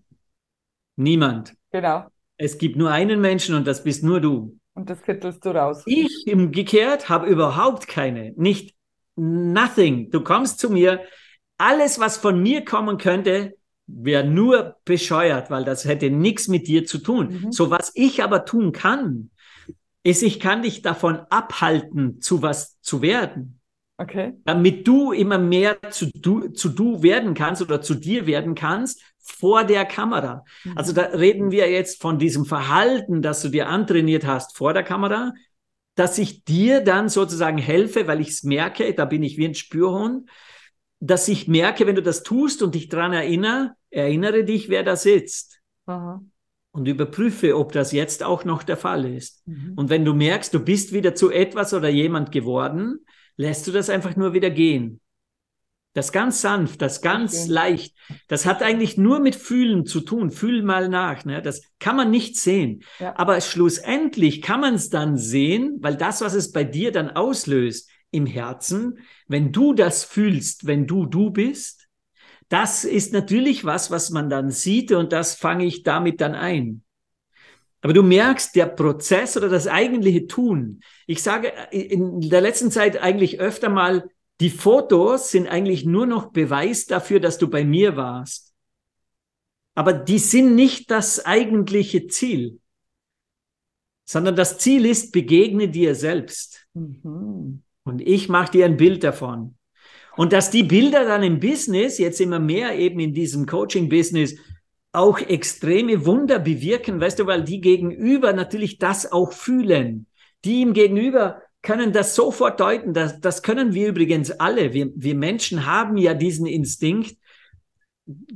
Speaker 2: Niemand.
Speaker 1: Genau.
Speaker 2: Es gibt nur einen Menschen und das bist nur du.
Speaker 1: Und das kittelst du raus.
Speaker 2: Ich umgekehrt habe überhaupt keine. Nicht nothing. Du kommst zu mir. Alles, was von mir kommen könnte, wäre nur bescheuert, weil das hätte nichts mit dir zu tun. Mhm. So was ich aber tun kann, ist, ich kann dich davon abhalten, zu was zu werden.
Speaker 1: Okay.
Speaker 2: Damit du immer mehr zu du, zu du werden kannst oder zu dir werden kannst vor der Kamera. Mhm. Also da reden wir jetzt von diesem Verhalten, das du dir antrainiert hast vor der Kamera, dass ich dir dann sozusagen helfe, weil ich es merke, da bin ich wie ein Spürhund, dass ich merke, wenn du das tust und dich daran erinnere, erinnere dich, wer da sitzt. Aha. Und überprüfe, ob das jetzt auch noch der Fall ist. Mhm. Und wenn du merkst, du bist wieder zu etwas oder jemand geworden, lässt du das einfach nur wieder gehen. Das ganz sanft, das ganz okay. leicht. Das hat eigentlich nur mit Fühlen zu tun. Fühl mal nach. Ne? Das kann man nicht sehen. Ja. Aber schlussendlich kann man es dann sehen, weil das, was es bei dir dann auslöst im Herzen, wenn du das fühlst, wenn du du bist, das ist natürlich was, was man dann sieht und das fange ich damit dann ein. Aber du merkst, der Prozess oder das eigentliche Tun. Ich sage in der letzten Zeit eigentlich öfter mal, die Fotos sind eigentlich nur noch Beweis dafür, dass du bei mir warst. Aber die sind nicht das eigentliche Ziel, sondern das Ziel ist, begegne dir selbst. Mhm. Und ich mache dir ein Bild davon. Und dass die Bilder dann im Business, jetzt immer mehr eben in diesem Coaching-Business, auch extreme Wunder bewirken, weißt du, weil die Gegenüber natürlich das auch fühlen. Die im Gegenüber können das sofort deuten. Das, das können wir übrigens alle. Wir, wir Menschen haben ja diesen Instinkt,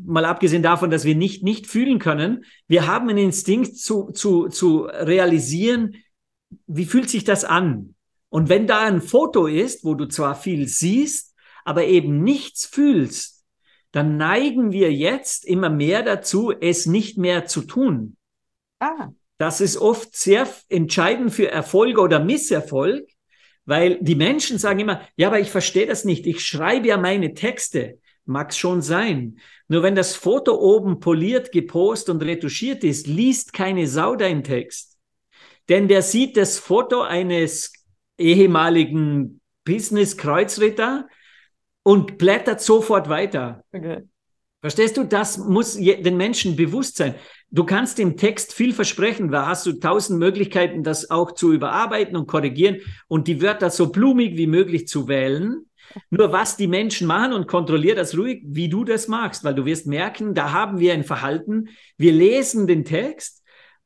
Speaker 2: mal abgesehen davon, dass wir nicht, nicht fühlen können. Wir haben einen Instinkt zu, zu, zu realisieren, wie fühlt sich das an? Und wenn da ein Foto ist, wo du zwar viel siehst, aber eben nichts fühlst, dann neigen wir jetzt immer mehr dazu, es nicht mehr zu tun. Ah. Das ist oft sehr entscheidend für Erfolg oder Misserfolg, weil die Menschen sagen immer, ja, aber ich verstehe das nicht. Ich schreibe ja meine Texte. Mag schon sein. Nur wenn das Foto oben poliert, gepostet und retuschiert ist, liest keine Sau deinen Text. Denn der sieht das Foto eines ehemaligen Business-Kreuzritter und blättert sofort weiter. Okay. Verstehst du? Das muss den Menschen bewusst sein. Du kannst im Text viel versprechen, da hast du tausend Möglichkeiten, das auch zu überarbeiten und korrigieren und die Wörter so blumig wie möglich zu wählen. Nur was die Menschen machen und kontrollier das ruhig, wie du das magst, weil du wirst merken, da haben wir ein Verhalten. Wir lesen den Text,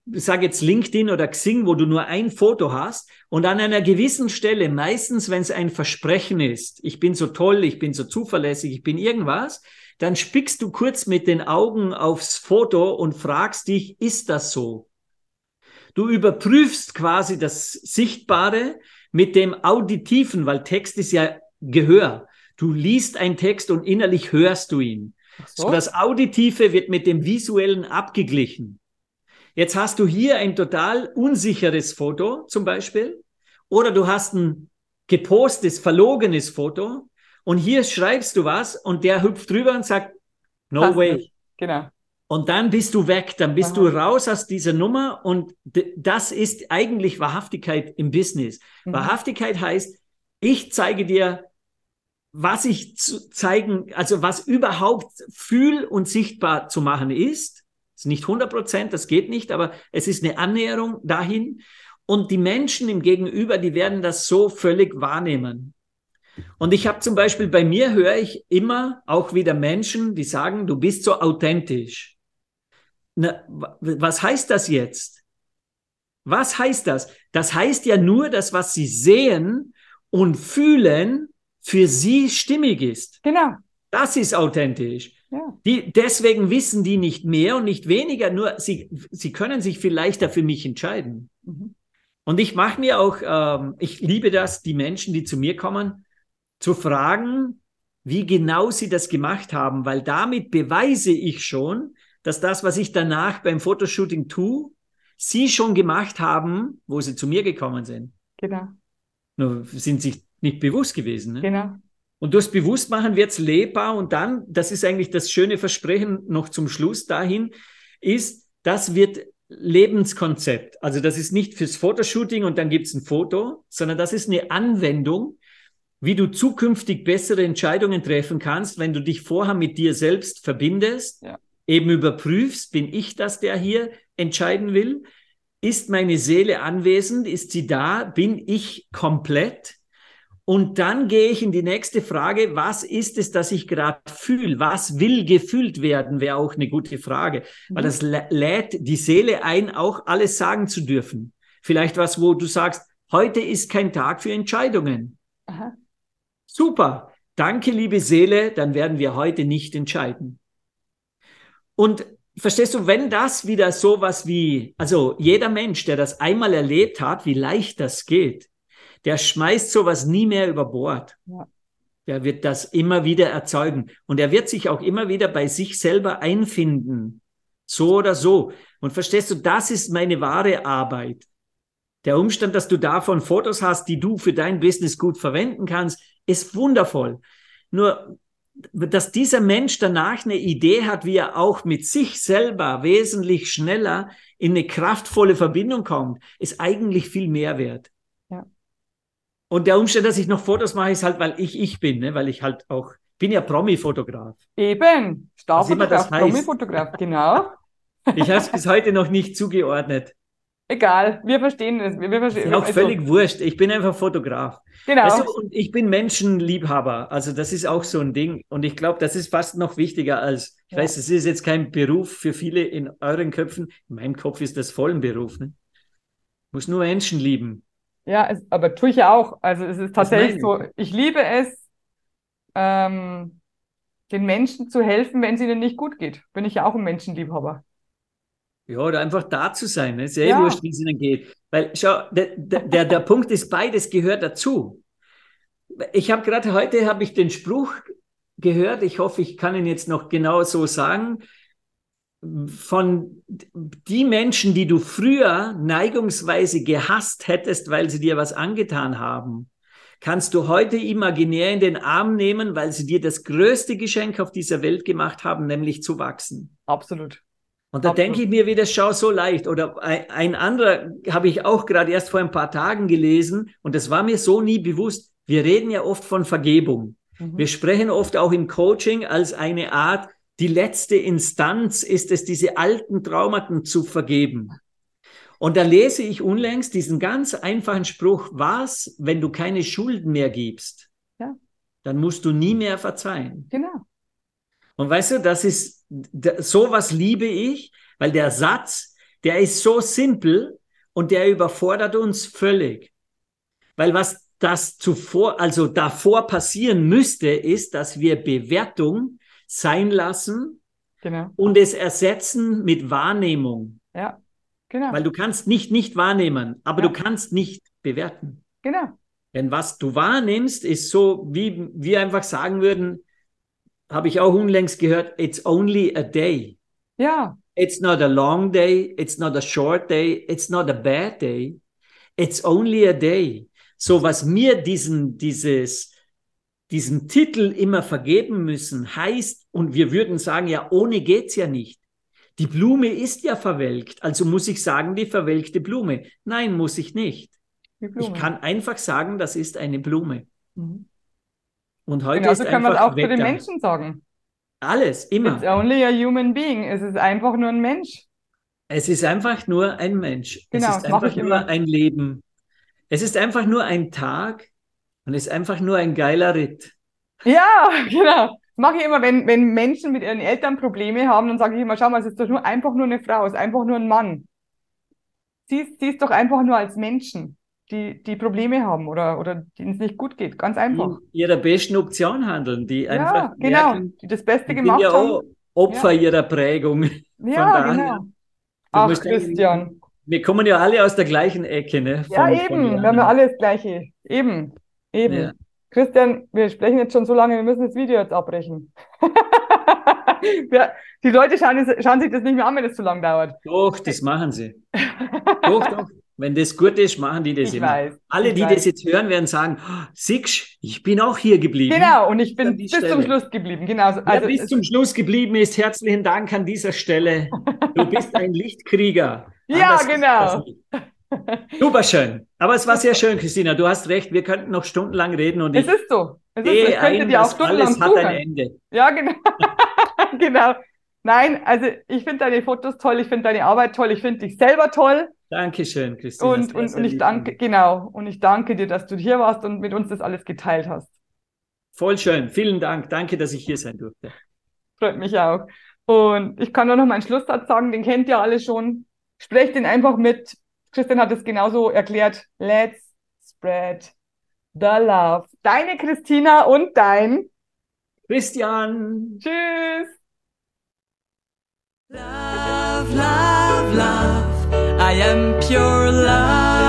Speaker 2: sag jetzt LinkedIn oder Xing, wo du nur ein Foto hast und an einer gewissen Stelle, meistens wenn es ein Versprechen ist, ich bin so toll, ich bin so zuverlässig, ich bin irgendwas, dann spickst du kurz mit den Augen aufs Foto und fragst dich, ist das so? Du überprüfst quasi das Sichtbare mit dem Auditiven, weil Text ist ja Gehör. Du liest einen Text und innerlich hörst du ihn. So. so das Auditive wird mit dem Visuellen abgeglichen. Jetzt hast du hier ein total unsicheres Foto zum Beispiel oder du hast ein gepostes, verlogenes Foto und hier schreibst du was und der hüpft drüber und sagt, no Passt way. Nicht.
Speaker 1: Genau.
Speaker 2: Und dann bist du weg, dann bist Aha. du raus aus dieser Nummer und das ist eigentlich Wahrhaftigkeit im Business. Mhm. Wahrhaftigkeit heißt, ich zeige dir, was ich zu zeigen, also was überhaupt fühl und sichtbar zu machen ist ist nicht 100 Prozent, das geht nicht, aber es ist eine Annäherung dahin. Und die Menschen im Gegenüber, die werden das so völlig wahrnehmen. Und ich habe zum Beispiel bei mir höre ich immer auch wieder Menschen, die sagen, du bist so authentisch. Na, was heißt das jetzt? Was heißt das? Das heißt ja nur, dass was sie sehen und fühlen für sie stimmig ist.
Speaker 1: Genau.
Speaker 2: Das ist authentisch. Ja. Die, deswegen wissen die nicht mehr und nicht weniger, nur sie, sie können sich viel leichter für mich entscheiden. Mhm. Und ich mache mir auch, ähm, ich liebe das, die Menschen, die zu mir kommen, zu fragen, wie genau sie das gemacht haben, weil damit beweise ich schon, dass das, was ich danach beim Fotoshooting tue, sie schon gemacht haben, wo sie zu mir gekommen sind.
Speaker 1: Genau.
Speaker 2: Nur sind sich nicht bewusst gewesen. Ne?
Speaker 1: Genau.
Speaker 2: Und durchs Bewusstmachen wird es lebbar und dann, das ist eigentlich das schöne Versprechen noch zum Schluss dahin, ist, das wird Lebenskonzept. Also das ist nicht fürs Fotoshooting und dann gibt es ein Foto, sondern das ist eine Anwendung, wie du zukünftig bessere Entscheidungen treffen kannst, wenn du dich vorher mit dir selbst verbindest ja. eben überprüfst, bin ich das, der hier entscheiden will? Ist meine Seele anwesend? Ist sie da? Bin ich komplett? Und dann gehe ich in die nächste Frage, was ist es, das ich gerade fühle? Was will gefühlt werden, wäre auch eine gute Frage, weil mhm. das lädt die Seele ein, auch alles sagen zu dürfen. Vielleicht was, wo du sagst, heute ist kein Tag für Entscheidungen. Aha. Super, danke liebe Seele, dann werden wir heute nicht entscheiden. Und verstehst du, wenn das wieder sowas wie, also jeder Mensch, der das einmal erlebt hat, wie leicht das geht, der schmeißt sowas nie mehr über Bord. Ja. Der wird das immer wieder erzeugen. Und er wird sich auch immer wieder bei sich selber einfinden. So oder so. Und verstehst du, das ist meine wahre Arbeit. Der Umstand, dass du davon Fotos hast, die du für dein Business gut verwenden kannst, ist wundervoll. Nur, dass dieser Mensch danach eine Idee hat, wie er auch mit sich selber wesentlich schneller in eine kraftvolle Verbindung kommt, ist eigentlich viel mehr wert. Und der Umstand, dass ich noch Fotos mache, ist halt, weil ich ich bin, ne? weil ich halt auch, bin ja Promi-Fotograf.
Speaker 1: Eben, Starfotograf, Promi-Fotograf, genau.
Speaker 2: Ich habe es bis heute noch nicht zugeordnet.
Speaker 1: Egal, wir verstehen es. Wir, wir verstehen,
Speaker 2: ist auch also, völlig wurscht. Ich bin einfach Fotograf. Genau. Weißt du, und ich bin Menschenliebhaber. Also das ist auch so ein Ding. Und ich glaube, das ist fast noch wichtiger als, ich ja. weiß, das ist jetzt kein Beruf für viele in euren Köpfen. In meinem Kopf ist das voll ein Beruf. Ne? Muss nur Menschen lieben.
Speaker 1: Ja, es, aber tue ich ja auch. Also es ist tatsächlich so, ich liebe es, ähm, den Menschen zu helfen, wenn es ihnen nicht gut geht. Bin ich ja auch ein Menschenliebhaber.
Speaker 2: Ja, oder einfach da zu sein, ne? sehr ja. wurscht, wie es ihnen geht. Weil, schau, der, der, der Punkt ist, beides gehört dazu. Ich habe gerade heute, habe ich den Spruch gehört, ich hoffe, ich kann ihn jetzt noch genau so sagen, von die Menschen, die du früher neigungsweise gehasst hättest, weil sie dir was angetan haben, kannst du heute imaginär in den Arm nehmen, weil sie dir das größte Geschenk auf dieser Welt gemacht haben, nämlich zu wachsen.
Speaker 1: Absolut.
Speaker 2: Und da Absolut. denke ich mir wieder, schau so leicht. Oder ein, ein anderer habe ich auch gerade erst vor ein paar Tagen gelesen und das war mir so nie bewusst. Wir reden ja oft von Vergebung. Mhm. Wir sprechen oft auch im Coaching als eine Art die letzte Instanz ist es, diese alten Traumaten zu vergeben. Und da lese ich unlängst diesen ganz einfachen Spruch, was, wenn du keine Schulden mehr gibst, ja. dann musst du nie mehr verzeihen.
Speaker 1: Genau.
Speaker 2: Und weißt du, das ist, sowas liebe ich, weil der Satz, der ist so simpel und der überfordert uns völlig. Weil was das zuvor, also davor passieren müsste, ist, dass wir Bewertung sein lassen genau. und es ersetzen mit Wahrnehmung.
Speaker 1: Ja, genau.
Speaker 2: Weil du kannst nicht nicht wahrnehmen, aber ja. du kannst nicht bewerten.
Speaker 1: Genau.
Speaker 2: Denn was du wahrnimmst, ist so, wie wir einfach sagen würden, habe ich auch unlängst gehört, it's only a day.
Speaker 1: Ja.
Speaker 2: It's not a long day, it's not a short day, it's not a bad day. It's only a day. So was mir diesen, dieses, diesen Titel immer vergeben müssen, heißt, und wir würden sagen, ja, ohne geht's ja nicht. Die Blume ist ja verwelkt, also muss ich sagen, die verwelkte Blume. Nein, muss ich nicht. Ich kann einfach sagen, das ist eine Blume. Mhm.
Speaker 1: Und heute Genauso ist kann man auch für den Menschen sagen.
Speaker 2: Alles, immer.
Speaker 1: It's only a human being. Es ist einfach nur ein Mensch.
Speaker 2: Es ist einfach nur ein Mensch. Genau, es ist einfach nur immer. ein Leben. Es ist einfach nur ein Tag, und ist einfach nur ein geiler Ritt.
Speaker 1: Ja, genau. Mache ich immer, wenn, wenn Menschen mit ihren Eltern Probleme haben, dann sage ich immer, schau mal, es ist doch nur einfach nur eine Frau, es ist einfach nur ein Mann. Sieh, sieh es doch einfach nur als Menschen, die, die Probleme haben oder, oder denen es nicht gut geht. Ganz einfach.
Speaker 2: Die ihrer besten Option handeln, die
Speaker 1: ja,
Speaker 2: einfach.
Speaker 1: Genau, merken, die das Beste gemacht ja haben.
Speaker 2: Opfer ja. ihrer Prägung.
Speaker 1: Ja, genau. Ach, Christian.
Speaker 2: Wir kommen ja alle aus der gleichen Ecke, ne?
Speaker 1: Von, ja, eben. Wir haben ja alle das Gleiche. Eben. Eben. Ja. Christian, wir sprechen jetzt schon so lange, wir müssen das Video jetzt abbrechen. ja, die Leute schauen, schauen, sich das nicht mehr an, wenn es zu lang dauert.
Speaker 2: Doch, das machen sie. doch, doch. Wenn das gut ist, machen die das
Speaker 1: ich
Speaker 2: immer.
Speaker 1: Weiß,
Speaker 2: Alle, die weiß. das jetzt hören, werden sagen, oh, Six, ich bin auch hier geblieben.
Speaker 1: Genau, und ich bin bis Stelle. zum Schluss geblieben. Genau.
Speaker 2: Also, Wer bis zum Schluss geblieben ist, herzlichen Dank an dieser Stelle. Du bist ein Lichtkrieger.
Speaker 1: ja, genau.
Speaker 2: Super schön. Aber es war sehr schön, Christina. Du hast recht. Wir könnten noch stundenlang reden und
Speaker 1: es ist so. Es ist so. Ich könnte
Speaker 2: ein, dir auch stundenlang
Speaker 1: alles hat ein Ende. Ja, genau. genau. Nein, also ich finde deine Fotos toll, ich finde deine Arbeit toll, ich finde dich selber toll.
Speaker 2: Dankeschön, Christina.
Speaker 1: Und, und, und ich danke, genau, und ich danke dir, dass du hier warst und mit uns das alles geteilt hast.
Speaker 2: Voll schön, vielen Dank. Danke, dass ich hier sein durfte.
Speaker 1: Freut mich auch. Und ich kann nur noch meinen Schlusssatz sagen, den kennt ihr alle schon. Sprecht den einfach mit. Christian hat es genauso erklärt. Let's spread the love. Deine Christina und dein
Speaker 2: Christian.
Speaker 1: Tschüss.
Speaker 3: Love, love, love. I am pure love.